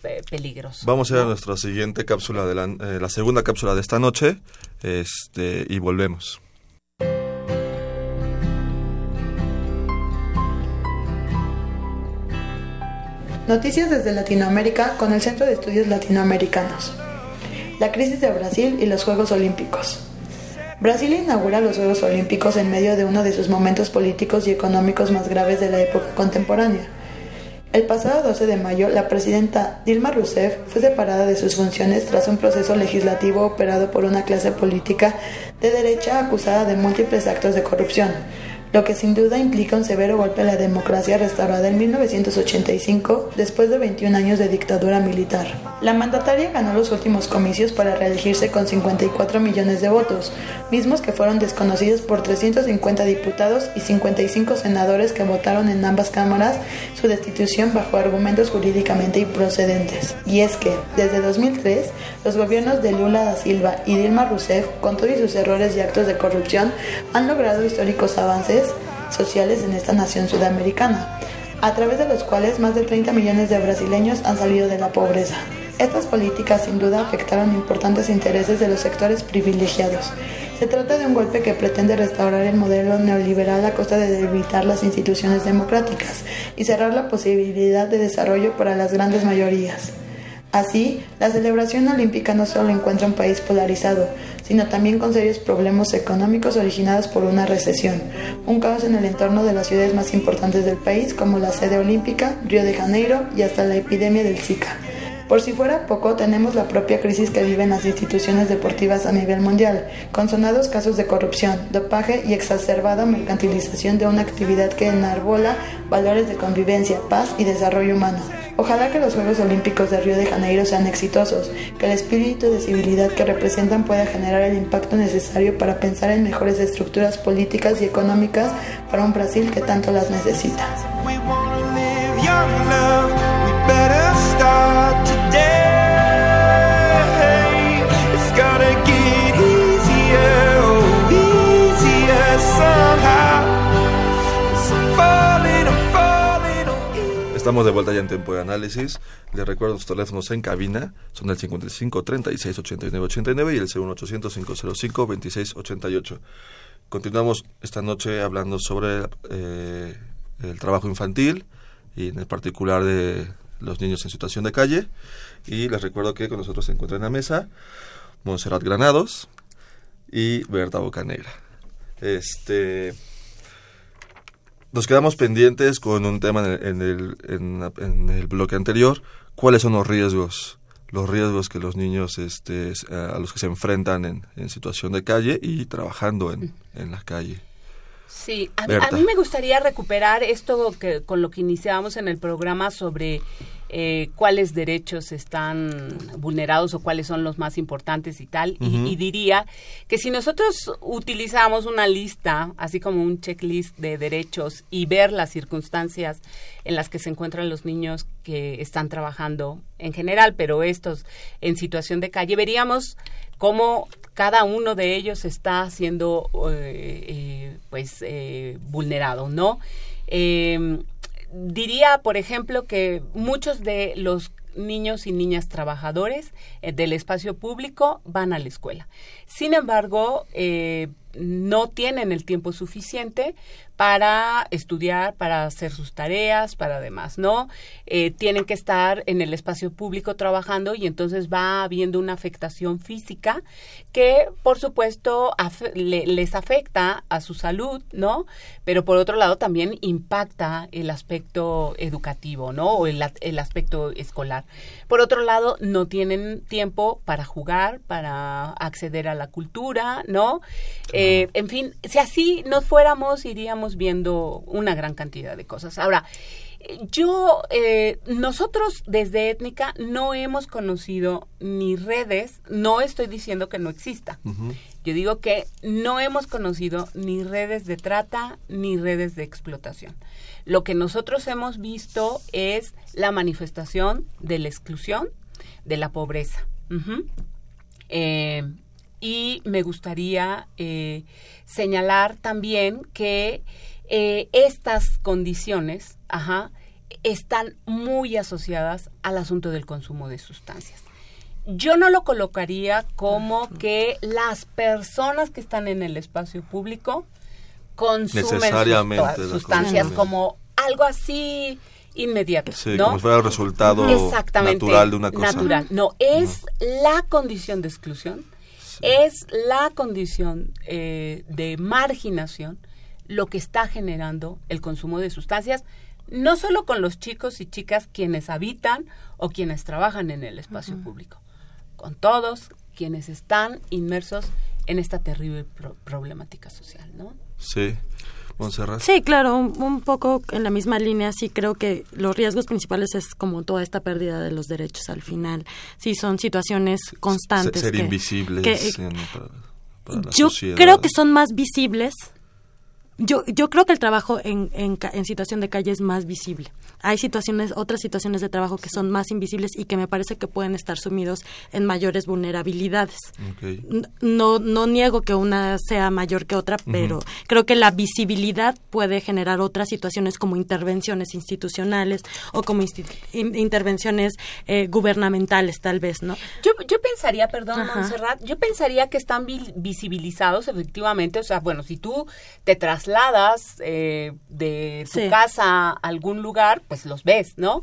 eh, peligroso. Vamos a ir a nuestra siguiente cápsula, de la, eh, la segunda cápsula de esta noche, este, y volvemos. Noticias desde Latinoamérica con el Centro de Estudios Latinoamericanos. La crisis de Brasil y los Juegos Olímpicos. Brasil inaugura los Juegos Olímpicos en medio de uno de sus momentos políticos y económicos más graves de la época contemporánea el pasado 12 de mayo, la presidenta Dilma Rousseff fue separada de sus funciones tras un proceso legislativo operado por una clase política de derecha acusada de múltiples actos de corrupción, lo que sin duda implica un severo golpe a la democracia restaurada en 1985 después de 21 años de dictadura militar. La mandataria ganó los últimos comicios para reelegirse con 54 millones de votos, mismos que fueron desconocidos por 350 diputados y 55 senadores que votaron en ambas cámaras su destitución bajo argumentos jurídicamente improcedentes. Y es que, desde 2003, los gobiernos de Lula da Silva y Dilma Rousseff, con todos sus errores y actos de corrupción, han logrado históricos avances sociales en esta nación sudamericana, a través de los cuales más de 30 millones de brasileños han salido de la pobreza. Estas políticas sin duda afectaron importantes intereses de los sectores privilegiados. Se trata de un golpe que pretende restaurar el modelo neoliberal a costa de debilitar las instituciones democráticas y cerrar la posibilidad de desarrollo para las grandes mayorías. Así, la celebración olímpica no solo encuentra un país polarizado, sino también con serios problemas económicos originados por una recesión, un caos en el entorno de las ciudades más importantes del país como la sede olímpica, Río de Janeiro y hasta la epidemia del Zika. Por si fuera poco, tenemos la propia crisis que viven las instituciones deportivas a nivel mundial, con sonados casos de corrupción, dopaje y exacerbada mercantilización de una actividad que enarbola valores de convivencia, paz y desarrollo humano. Ojalá que los Juegos Olímpicos de Río de Janeiro sean exitosos, que el espíritu de civilidad que representan pueda generar el impacto necesario para pensar en mejores estructuras políticas y económicas para un Brasil que tanto las necesita. Estamos de vuelta ya en tiempo de análisis. Les recuerdo los teléfonos en cabina. Son el 55 36 89 89 y el 01800 505 26 88. Continuamos esta noche hablando sobre eh, el trabajo infantil y en particular de los niños en situación de calle. Y les recuerdo que con nosotros se encuentra en la mesa Monserrat Granados y Berta Bocanegra. Este nos quedamos pendientes con un tema en el, en, el bloque anterior. ¿Cuáles son los riesgos? Los riesgos que los niños este, a los que se enfrentan en, en situación de calle y trabajando en, en la calle. Sí, a, a, mí me gustaría recuperar esto que, con lo que iniciábamos en el programa sobre eh, cuáles derechos están vulnerados o cuáles son los más importantes y tal. y, diría que si nosotros utilizamos una lista, así como un checklist de derechos y ver las circunstancias en las que se encuentran los niños que están trabajando en general, pero estos en situación de calle, veríamos cómo cada uno de ellos está siendo eh, eh, pues vulnerado, ¿no? diría, por ejemplo, que muchos de los niños y niñas trabajadores eh, del espacio público van a la escuela. Sin embargo, eh, no tienen el tiempo suficiente para estudiar, para hacer sus tareas, para demás, ¿no? Eh, tienen que estar en el espacio público trabajando y entonces va habiendo una afectación física que, por supuesto, les afecta a su salud, ¿no? Pero por otro lado también impacta el aspecto educativo, ¿no? O el, el aspecto escolar. Por otro lado, no tienen tiempo para jugar, para acceder a la cultura, ¿no? Eh, en fin, si así nos fuéramos, iríamos viendo una gran cantidad de cosas. Ahora, yo, eh, nosotros desde Étnica no hemos conocido ni redes, no estoy diciendo que no exista. Yo digo que no hemos conocido ni redes de trata ni redes de explotación. Lo que nosotros hemos visto es la manifestación de la exclusión, de la pobreza. eh, y me gustaría eh, señalar también que eh, estas condiciones ajá, están muy asociadas al asunto del consumo de sustancias. Yo no lo colocaría como que las personas que están en el espacio público consumen sustancias como algo así inmediato. Sí, como fuera el resultado natural de una cosa. Natural. No, es la condición de exclusión es la condición eh, de marginación lo que está generando el consumo de sustancias, no solo con los chicos y chicas quienes habitan o quienes trabajan en el espacio público, con todos quienes están inmersos en esta terrible problemática social, ¿no? Sí. Sí, claro, un, poco en la misma línea, sí creo que los riesgos principales es como toda esta pérdida de los derechos al final. Sí, son situaciones constantes. Ser, invisibles. yo creo que son más visibles yo, yo creo que el trabajo en, en, en, situación de calle es más visible. Hay situaciones, otras situaciones de trabajo que son más invisibles y que me parece que pueden estar sumidos en mayores vulnerabilidades. No, no niego que una sea mayor que otra, pero creo que la visibilidad puede generar otras situaciones como intervenciones institucionales o como intervenciones eh, gubernamentales, tal vez, ¿no? Yo, yo pensaría, perdón, Montserrat, yo pensaría que están visibilizados efectivamente, o sea, bueno, si tú te trasladas eh, de tu casa a algún lugar, pues los ves, ¿no?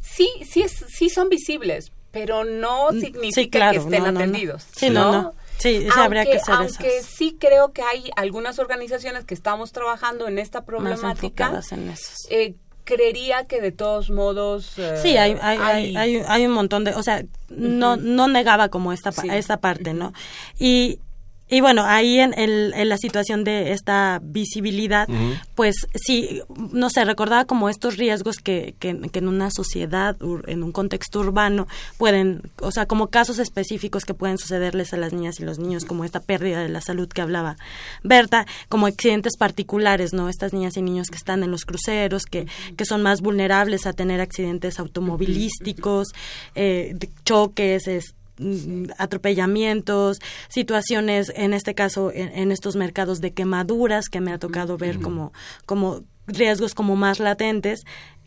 Sí, sí, es, sí son visibles, pero no mm, significa que estén atendidos. Sí, no, no. Sí, aunque, habría que Aunque sí creo que hay algunas organizaciones que estamos trabajando en esta problemática. En eh, creería que de todos modos eh, sí hay hay, hay, hay, un montón de o sea no no negaba como esta esta parte no y y bueno, ahí en, en, la situación de esta visibilidad, pues sí, no sé, recordaba como estos riesgos que, que, en una sociedad, en un contexto urbano, pueden, o sea, como casos específicos que pueden sucederles a las niñas y los niños, como esta pérdida de la salud que hablaba Berta, como accidentes particulares, ¿no? Estas niñas y niños que están en los cruceros, que, que son más vulnerables a tener accidentes automovilísticos, eh, choques, este Mm, atropellamientos, situaciones, en este caso, en, estos mercados de quemaduras que me ha tocado ver como, como riesgos como más latentes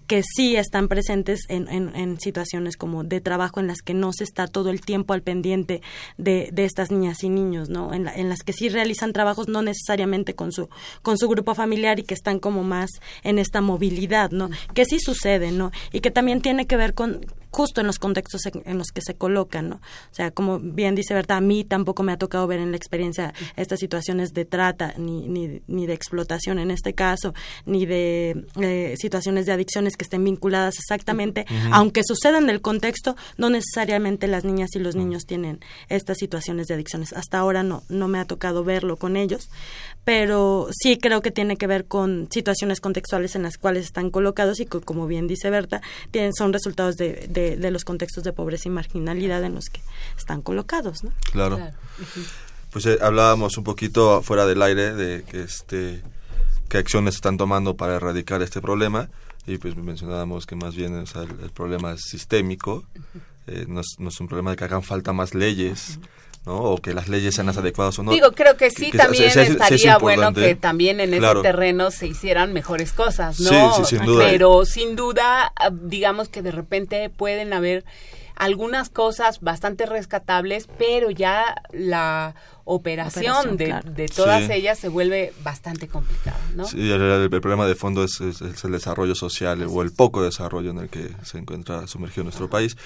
que sí están presentes en, en, situaciones como de trabajo en las que no se está todo el tiempo al pendiente de, de estas niñas y niños, ¿no? En, en, las que sí realizan trabajos no necesariamente con su, con su grupo familiar y que están como más en esta movilidad, ¿no? Que sí sucede, ¿no? Y que también tiene que ver con, justo en los contextos en, los que se colocan, ¿no? O sea, como bien dice verdad, a mí tampoco me ha tocado ver en la experiencia estas situaciones de trata, ni, ni, ni de explotación en este caso, ni de eh, situaciones de adicciones que estén vinculadas exactamente, aunque sucedan en el contexto, no necesariamente las niñas y los niños tienen estas situaciones de adicciones. Hasta ahora no, no me ha tocado verlo con ellos, pero sí creo que tiene que ver con situaciones contextuales en las cuales están colocados y como bien dice Berta, tienen, son resultados de de, los contextos de pobreza y marginalidad en los que están colocados. ¿no? Claro. Pues eh, hablábamos un poquito fuera del aire de que este qué acciones están tomando para erradicar este problema y pues mencionábamos que más bien el, problema es sistémico, eh, no, es, un problema de que hagan falta más leyes. ¿no? o que las leyes sean más adecuadas o no. Digo, creo que sí, también estaría bueno que también en ese terreno se hicieran mejores cosas, ¿no? Sí, sin duda. Pero sin duda, ah, digamos que de repente pueden haber algunas cosas bastante rescatables, pero ya la operación, de, todas ellas se vuelve bastante complicada, ¿no? Sí, el, problema de fondo es, el desarrollo social o el poco desarrollo en el que se encuentra sumergido nuestro país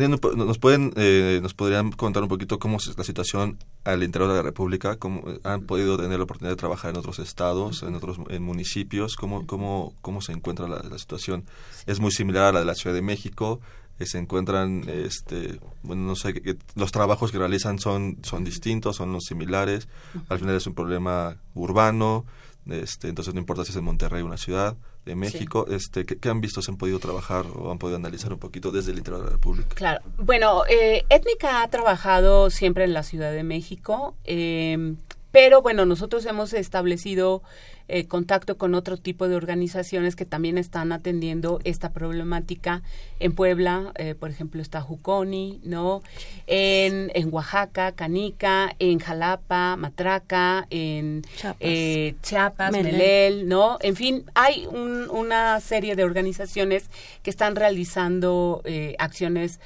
nos pueden eh, nos podrían contar un poquito cómo es la situación al interior de la República, cómo han podido tener la oportunidad de trabajar en otros estados, en otros en municipios, cómo cómo cómo se encuentra la, situación. Es muy similar a la de la Ciudad de México. Eh, se encuentran, este, bueno, no sé, los trabajos que realizan son son distintos, son los similares. Al final es un problema urbano. Este, entonces no importa si es en Monterrey una ciudad de México, este, ¿qué, han visto, se han podido trabajar o han podido analizar un poquito desde el interior de la República? Claro, bueno, eh, Étnica ha trabajado siempre en la Ciudad de México, eh, pero bueno, nosotros hemos establecido eh, contacto con otro tipo de organizaciones que también están atendiendo esta problemática. En Puebla, eh, por ejemplo, está Juconi, ¿no? En, en Oaxaca, Canica, en Jalapa, Matraca, en Chiapas, eh, Melel, ¿no? En fin, hay una serie de organizaciones que están realizando acciones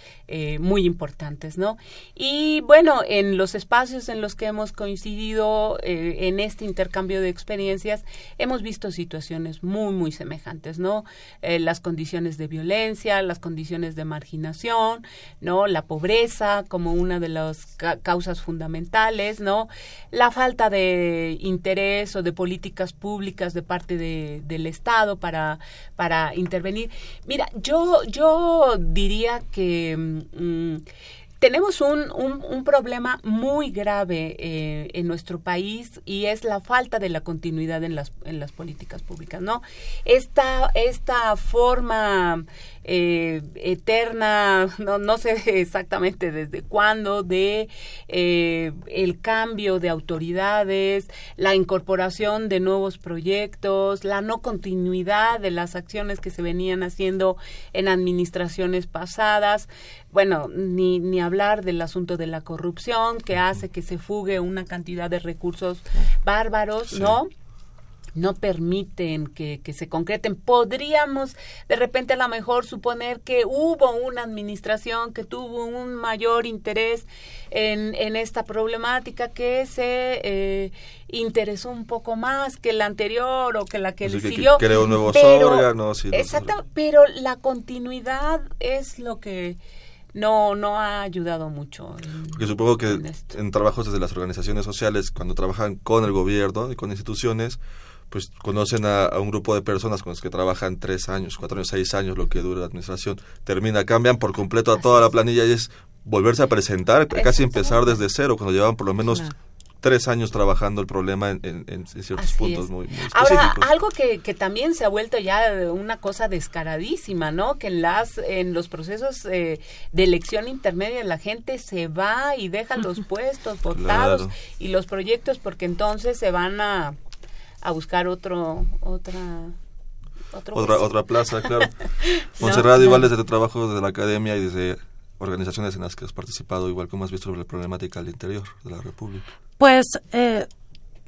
muy importantes, ¿no? Y bueno, en los espacios en los que hemos coincidido en este intercambio de experiencias, hemos visto situaciones muy, muy semejantes, ¿no? Eh, las condiciones de violencia, las condiciones de marginación, ¿no? La pobreza como una de las causas fundamentales, ¿no? La falta de interés o de políticas públicas de parte de, del Estado para, para intervenir. Mira, yo, yo diría que... Mm, tenemos un, un, problema muy grave eh, en nuestro país y es la falta de la continuidad en las, en las políticas públicas, ¿no? Esta, esta forma eh, eterna, no, no sé exactamente desde cuándo, de eh, el cambio de autoridades, la incorporación de nuevos proyectos, la no continuidad de las acciones que se venían haciendo en administraciones pasadas. Bueno, ni, ni hablar del asunto de la corrupción que hace que se fugue una cantidad de recursos bárbaros, ¿no? No permiten que, que, se concreten. Podríamos de repente a lo mejor suponer que hubo una administración que tuvo un mayor interés en, en esta problemática, que se eh, interesó un poco más que la anterior o que la que le siguió. creó nuevos órganos. exacto, pero la continuidad es lo que no no ha ayudado mucho. Porque supongo que en, trabajos desde las organizaciones sociales, cuando trabajan con el gobierno y con instituciones, pues conocen a, un grupo de personas con los que trabajan tres años, cuatro años, seis años, lo que dura la administración, termina, cambian por completo a toda la planilla y es volverse a presentar, casi empezar desde cero, cuando llevan por lo menos tres años trabajando el problema en, ciertos puntos muy, muy, Ahora, algo que, que, también se ha vuelto ya una cosa descaradísima, ¿no? Que en, las, en los procesos eh, de elección intermedia la gente se va y deja los puestos votados y los proyectos porque entonces se van a a buscar otro otra otra otra plaza claro. Monserrat igual desde tu trabajo desde la academia y desde organizaciones en las que has participado igual como has visto la problemática al interior de la república. Pues eh,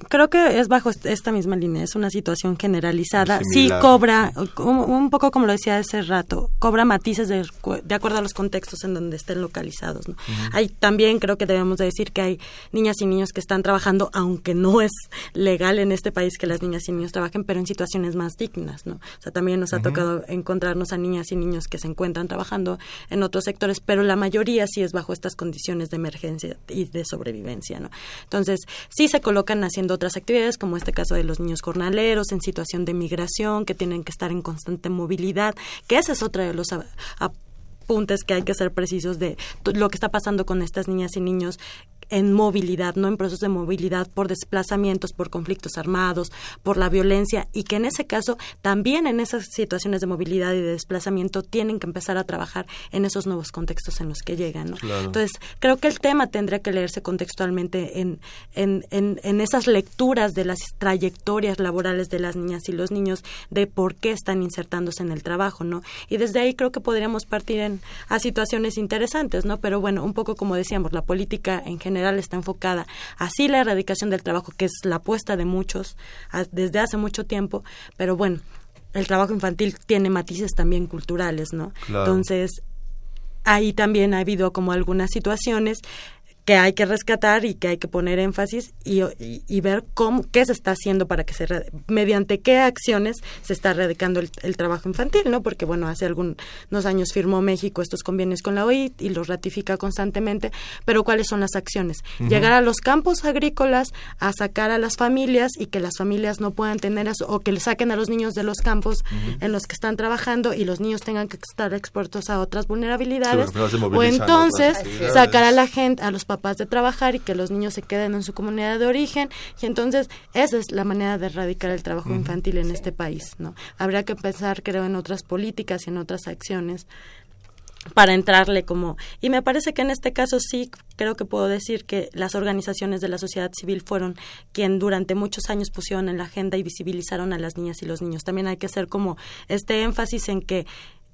creo que es bajo esta misma línea, es una situación generalizada. Sí cobra, un poco como lo decía hace rato, cobra matices de, de acuerdo a los contextos en donde estén localizados. ¿no? Hay también creo que debemos de decir que hay niñas y niños que están trabajando, aunque no es legal en este país que las niñas y niños trabajen, pero en situaciones más dignas. ¿no? O sea, también nos ha tocado encontrarnos a niñas y niños que se encuentran trabajando en otros sectores, pero la mayoría sí es bajo estas condiciones de emergencia y de sobrevivencia. ¿no? Entonces, sí se colocan haciendo otras actividades, como este caso de los niños jornaleros en situación de migración, que tienen que estar en constante movilidad, que ese es otro de los apuntes que hay que ser precisos de lo que está pasando con estas niñas y niños en movilidad, no en procesos de movilidad por desplazamientos, por conflictos armados, por la violencia y que en ese caso también en esas situaciones de movilidad y de desplazamiento tienen que empezar a trabajar en esos nuevos contextos en los que llegan. Entonces, creo que el tema tendría que leerse contextualmente en, en, en, en esas lecturas de las trayectorias laborales de las niñas y los niños de por qué están insertándose en el trabajo, ¿no? Y desde ahí creo que podríamos partir en, a situaciones interesantes, ¿no? Pero bueno, un poco como decíamos, la política en general está enfocada así la erradicación del trabajo, que es la apuesta de muchos desde hace mucho tiempo, pero bueno, el trabajo infantil tiene matices también culturales, ¿no? Entonces, ahí también ha habido como algunas situaciones que hay que rescatar y que hay que poner énfasis y, y, ver cómo qué se está haciendo para que se mediante qué acciones se está erradicando el, trabajo infantil no porque bueno hace algunos años firmó México estos convenios con la OIT y los ratifica constantemente pero cuáles son las acciones llegar a los campos agrícolas a sacar a las familias y que las familias no puedan tener o que le saquen a los niños de los campos en los que están trabajando y los niños tengan que estar expuestos a otras vulnerabilidades o entonces sacar a la gente a los papás de trabajar y que los niños se queden en su comunidad de origen. Y entonces esa es la manera de erradicar el trabajo infantil en este país, ¿no? Habría que pensar, creo, en otras políticas y en otras acciones para entrarle como y me parece que en este caso sí creo que puedo decir que las organizaciones de la sociedad civil fueron quien durante muchos años pusieron en la agenda y visibilizaron a las niñas y los niños. También hay que hacer como este énfasis en que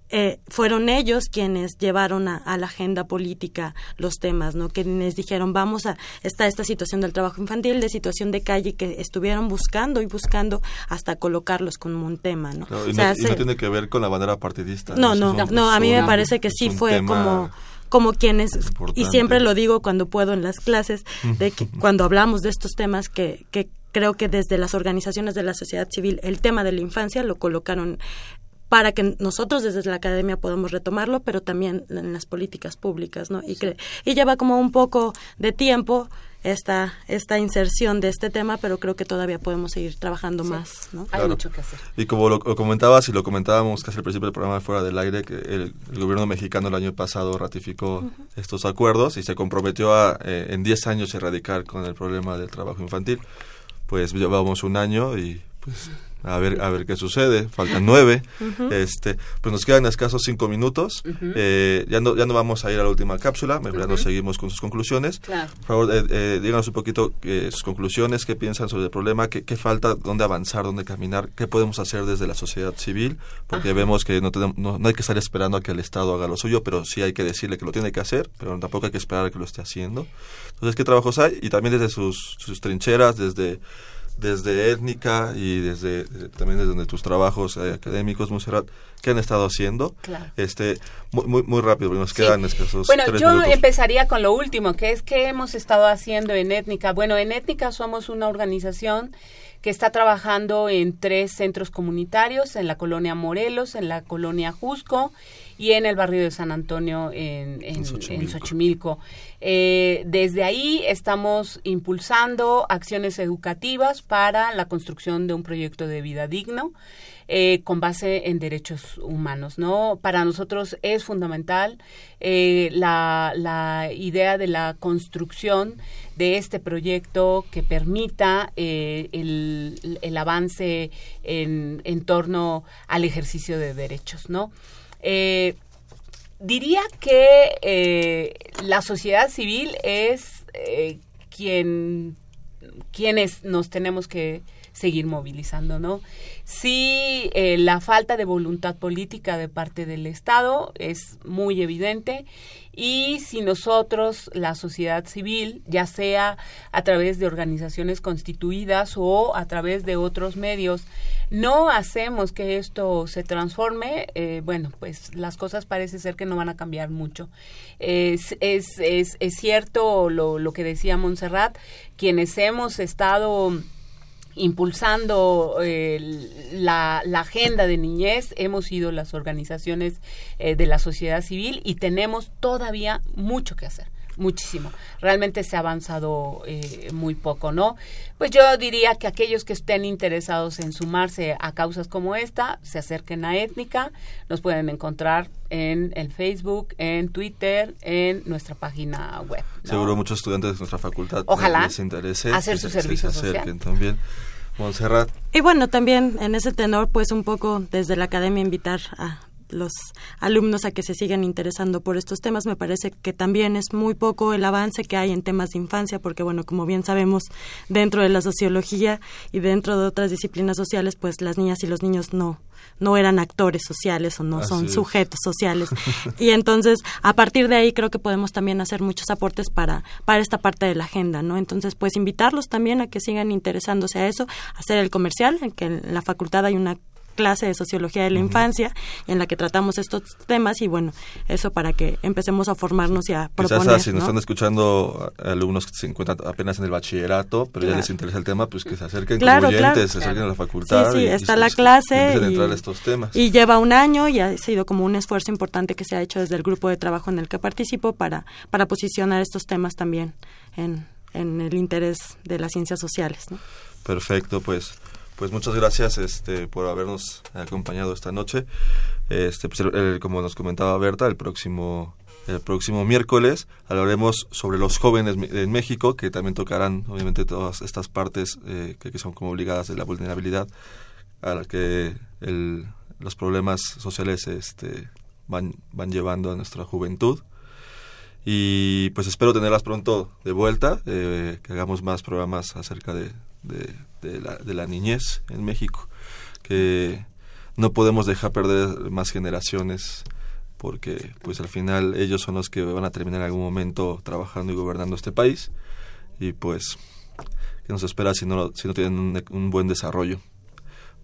eh, fueron ellos quienes llevaron a, la agenda política los temas, ¿no? Quienes dijeron, vamos a, está esta situación del trabajo infantil, de situación de calle, que estuvieron buscando y buscando hasta colocarlos como un tema, ¿no? y, no tiene que ver con la bandera partidista. No, no, no, a mí me parece que sí fue como como quienes y siempre lo digo cuando puedo en las clases de que cuando hablamos de estos temas que, que creo que desde las organizaciones de la sociedad civil el tema de la infancia lo colocaron para que nosotros desde la academia podamos retomarlo, pero también en las políticas públicas, ¿no? Y, y lleva como un poco de tiempo esta, esta inserción de este tema, pero creo que todavía podemos seguir trabajando más. ¿no? Hay mucho que hacer. Y como lo, comentabas y lo comentábamos casi al principio del programa fuera del aire, que el, gobierno mexicano el año pasado ratificó estos acuerdos y se comprometió a eh, en 10 años erradicar con el problema del trabajo infantil. Pues llevamos un año y pues a ver a ver qué sucede. Faltan nueve. Este pues nos quedan escasos cinco minutos. Eh, ya no ya no vamos a ir a la última cápsula. Mejor nos seguimos con sus conclusiones. Por favor eh, eh, díganos un poquito sus conclusiones qué piensan sobre el problema qué, qué, falta dónde avanzar dónde caminar qué podemos hacer desde la sociedad civil porque vemos que no, tenemos, no, hay que estar esperando a que el Estado haga lo suyo pero sí hay que decirle que lo tiene que hacer pero tampoco hay que esperar a que lo esté haciendo. Entonces qué trabajos hay y también desde sus, sus trincheras desde desde étnica y desde, también desde tus trabajos eh, académicos, Monserrat, ¿qué han estado haciendo? Este, muy, muy, rápido, nos quedan escasos Bueno, yo empezaría con lo último, que es qué hemos estado haciendo en étnica. Bueno, en étnica somos una organización que está trabajando en tres centros comunitarios, en la colonia Morelos, en la colonia Jusco y en el barrio de San Antonio en, en, Xochimilco. Eh, desde ahí estamos impulsando acciones educativas para la construcción de un proyecto de vida digno. Eh, con base en derechos humanos, ¿no? Para nosotros es fundamental eh, la, la, idea de la construcción de este proyecto que permita el, el, avance en, en torno al ejercicio de derechos, ¿no? Eh, diría que eh, la sociedad civil es eh, quien quienes nos tenemos que seguir movilizando, ¿no? Sí, eh, la falta de voluntad política de parte del Estado es muy evidente y si nosotros, la sociedad civil, ya sea a través de organizaciones constituidas o a través de otros medios, no hacemos que esto se transforme, eh, bueno, pues las cosas parece ser que no van a cambiar mucho. Es, es, es, es cierto lo, lo que decía Montserrat, quienes hemos estado impulsando eh, la, agenda de niñez, hemos sido las organizaciones eh, de la sociedad civil y tenemos todavía mucho que hacer muchísimo. Realmente se ha avanzado eh, muy poco, ¿no? Pues yo diría que aquellos que estén interesados en sumarse a causas como esta, se acerquen a Étnica, nos pueden encontrar en el Facebook, en Twitter, en nuestra página web. Seguro muchos estudiantes de nuestra facultad Ojalá les interese hacer su servicio se social. también. Montserrat. Y bueno, también en ese tenor, pues un poco desde la academia invitar a los alumnos a que se sigan interesando por estos temas. Me parece que también es muy poco el avance que hay en temas de infancia, porque bueno, como bien sabemos, dentro de la sociología y dentro de otras disciplinas sociales, pues las niñas y los niños no no eran actores sociales o no son sujetos sociales. y entonces, a partir de ahí creo que podemos también hacer muchos aportes para para esta parte de la agenda, ¿no? Entonces, pues invitarlos también a que sigan interesándose a eso, hacer el comercial, en que en la facultad hay una clase de sociología de la infancia en la que tratamos estos temas y bueno, eso para que empecemos a formarnos y a proponer. Quizás si nos están escuchando alumnos que se encuentran apenas en el bachillerato, pero ya les interesa el tema, pues que se acerquen claro, como oyentes, se acerquen a la facultad. Sí, sí, está la clase. Y, entrar a estos temas. y lleva un año y ha sido como un esfuerzo importante que se ha hecho desde el grupo de trabajo en el que participo para, para posicionar estos temas también en, en el interés de las ciencias sociales. ¿no? Perfecto, pues pues muchas gracias este, por habernos acompañado esta noche. Este, pues, como nos comentaba Berta, el próximo el próximo miércoles hablaremos sobre los jóvenes en México, que también tocarán obviamente todas estas partes eh, que, son como obligadas de la vulnerabilidad a la que el, los problemas sociales este, van, van llevando a nuestra juventud. Y pues espero tenerlas pronto de vuelta, eh, que hagamos más programas acerca de, de, la, de la niñez en México, que no podemos dejar perder más generaciones porque pues al final ellos son los que van a terminar en algún momento trabajando y gobernando este país y pues qué nos espera si no, si no tienen un buen desarrollo.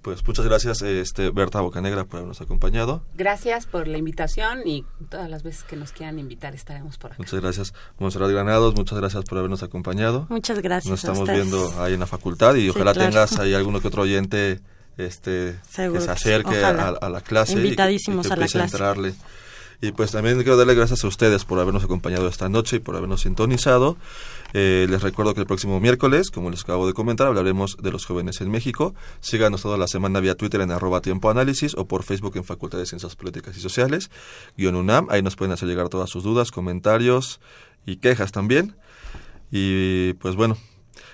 Pues muchas gracias, este, Berta Bocanegra, por habernos acompañado. Gracias por la invitación y todas las veces que nos quieran invitar estaremos por acá. Muchas gracias, Monserrat Granados, muchas gracias por habernos acompañado. Muchas gracias. Nos estamos viendo ahí en la facultad y ojalá tengas ahí alguno que otro oyente este, que se acerque a, la clase. Invitadísimos a la clase. Y pues también quiero darle gracias a ustedes por habernos acompañado esta noche y por habernos sintonizado. Eh, les recuerdo que el próximo miércoles, como les acabo de comentar, hablaremos de los jóvenes en México. Síganos toda la semana vía Twitter en arroba tiempo análisis o por Facebook en Facultad de Ciencias Políticas y Sociales, guion UNAM. Ahí nos pueden hacer llegar todas sus dudas, comentarios y quejas también. Y pues bueno,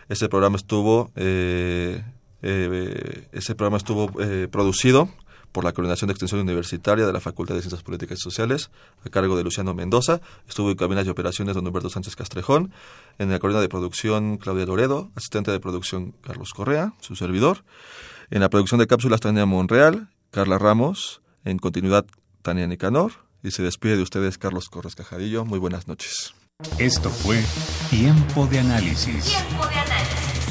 este programa estuvo... Eh, Eh, ese programa estuvo eh, producido por la Coordinación de Extensión Universitaria de la Facultad de Ciencias Políticas y Sociales, a cargo de Luciano Mendoza. Estuvo en cabinas de operaciones don Humberto Sánchez Castrejón, en la coordinación de producción Claudia Loredo, asistente de producción Carlos Correa, su servidor. En la producción de cápsulas Tania Monreal, Carla Ramos, en continuidad Tania Nicanor, y se despide de ustedes Carlos Corres Cajadillo. Muy buenas noches. Esto fue Tiempo de Análisis. Tiempo de Análisis.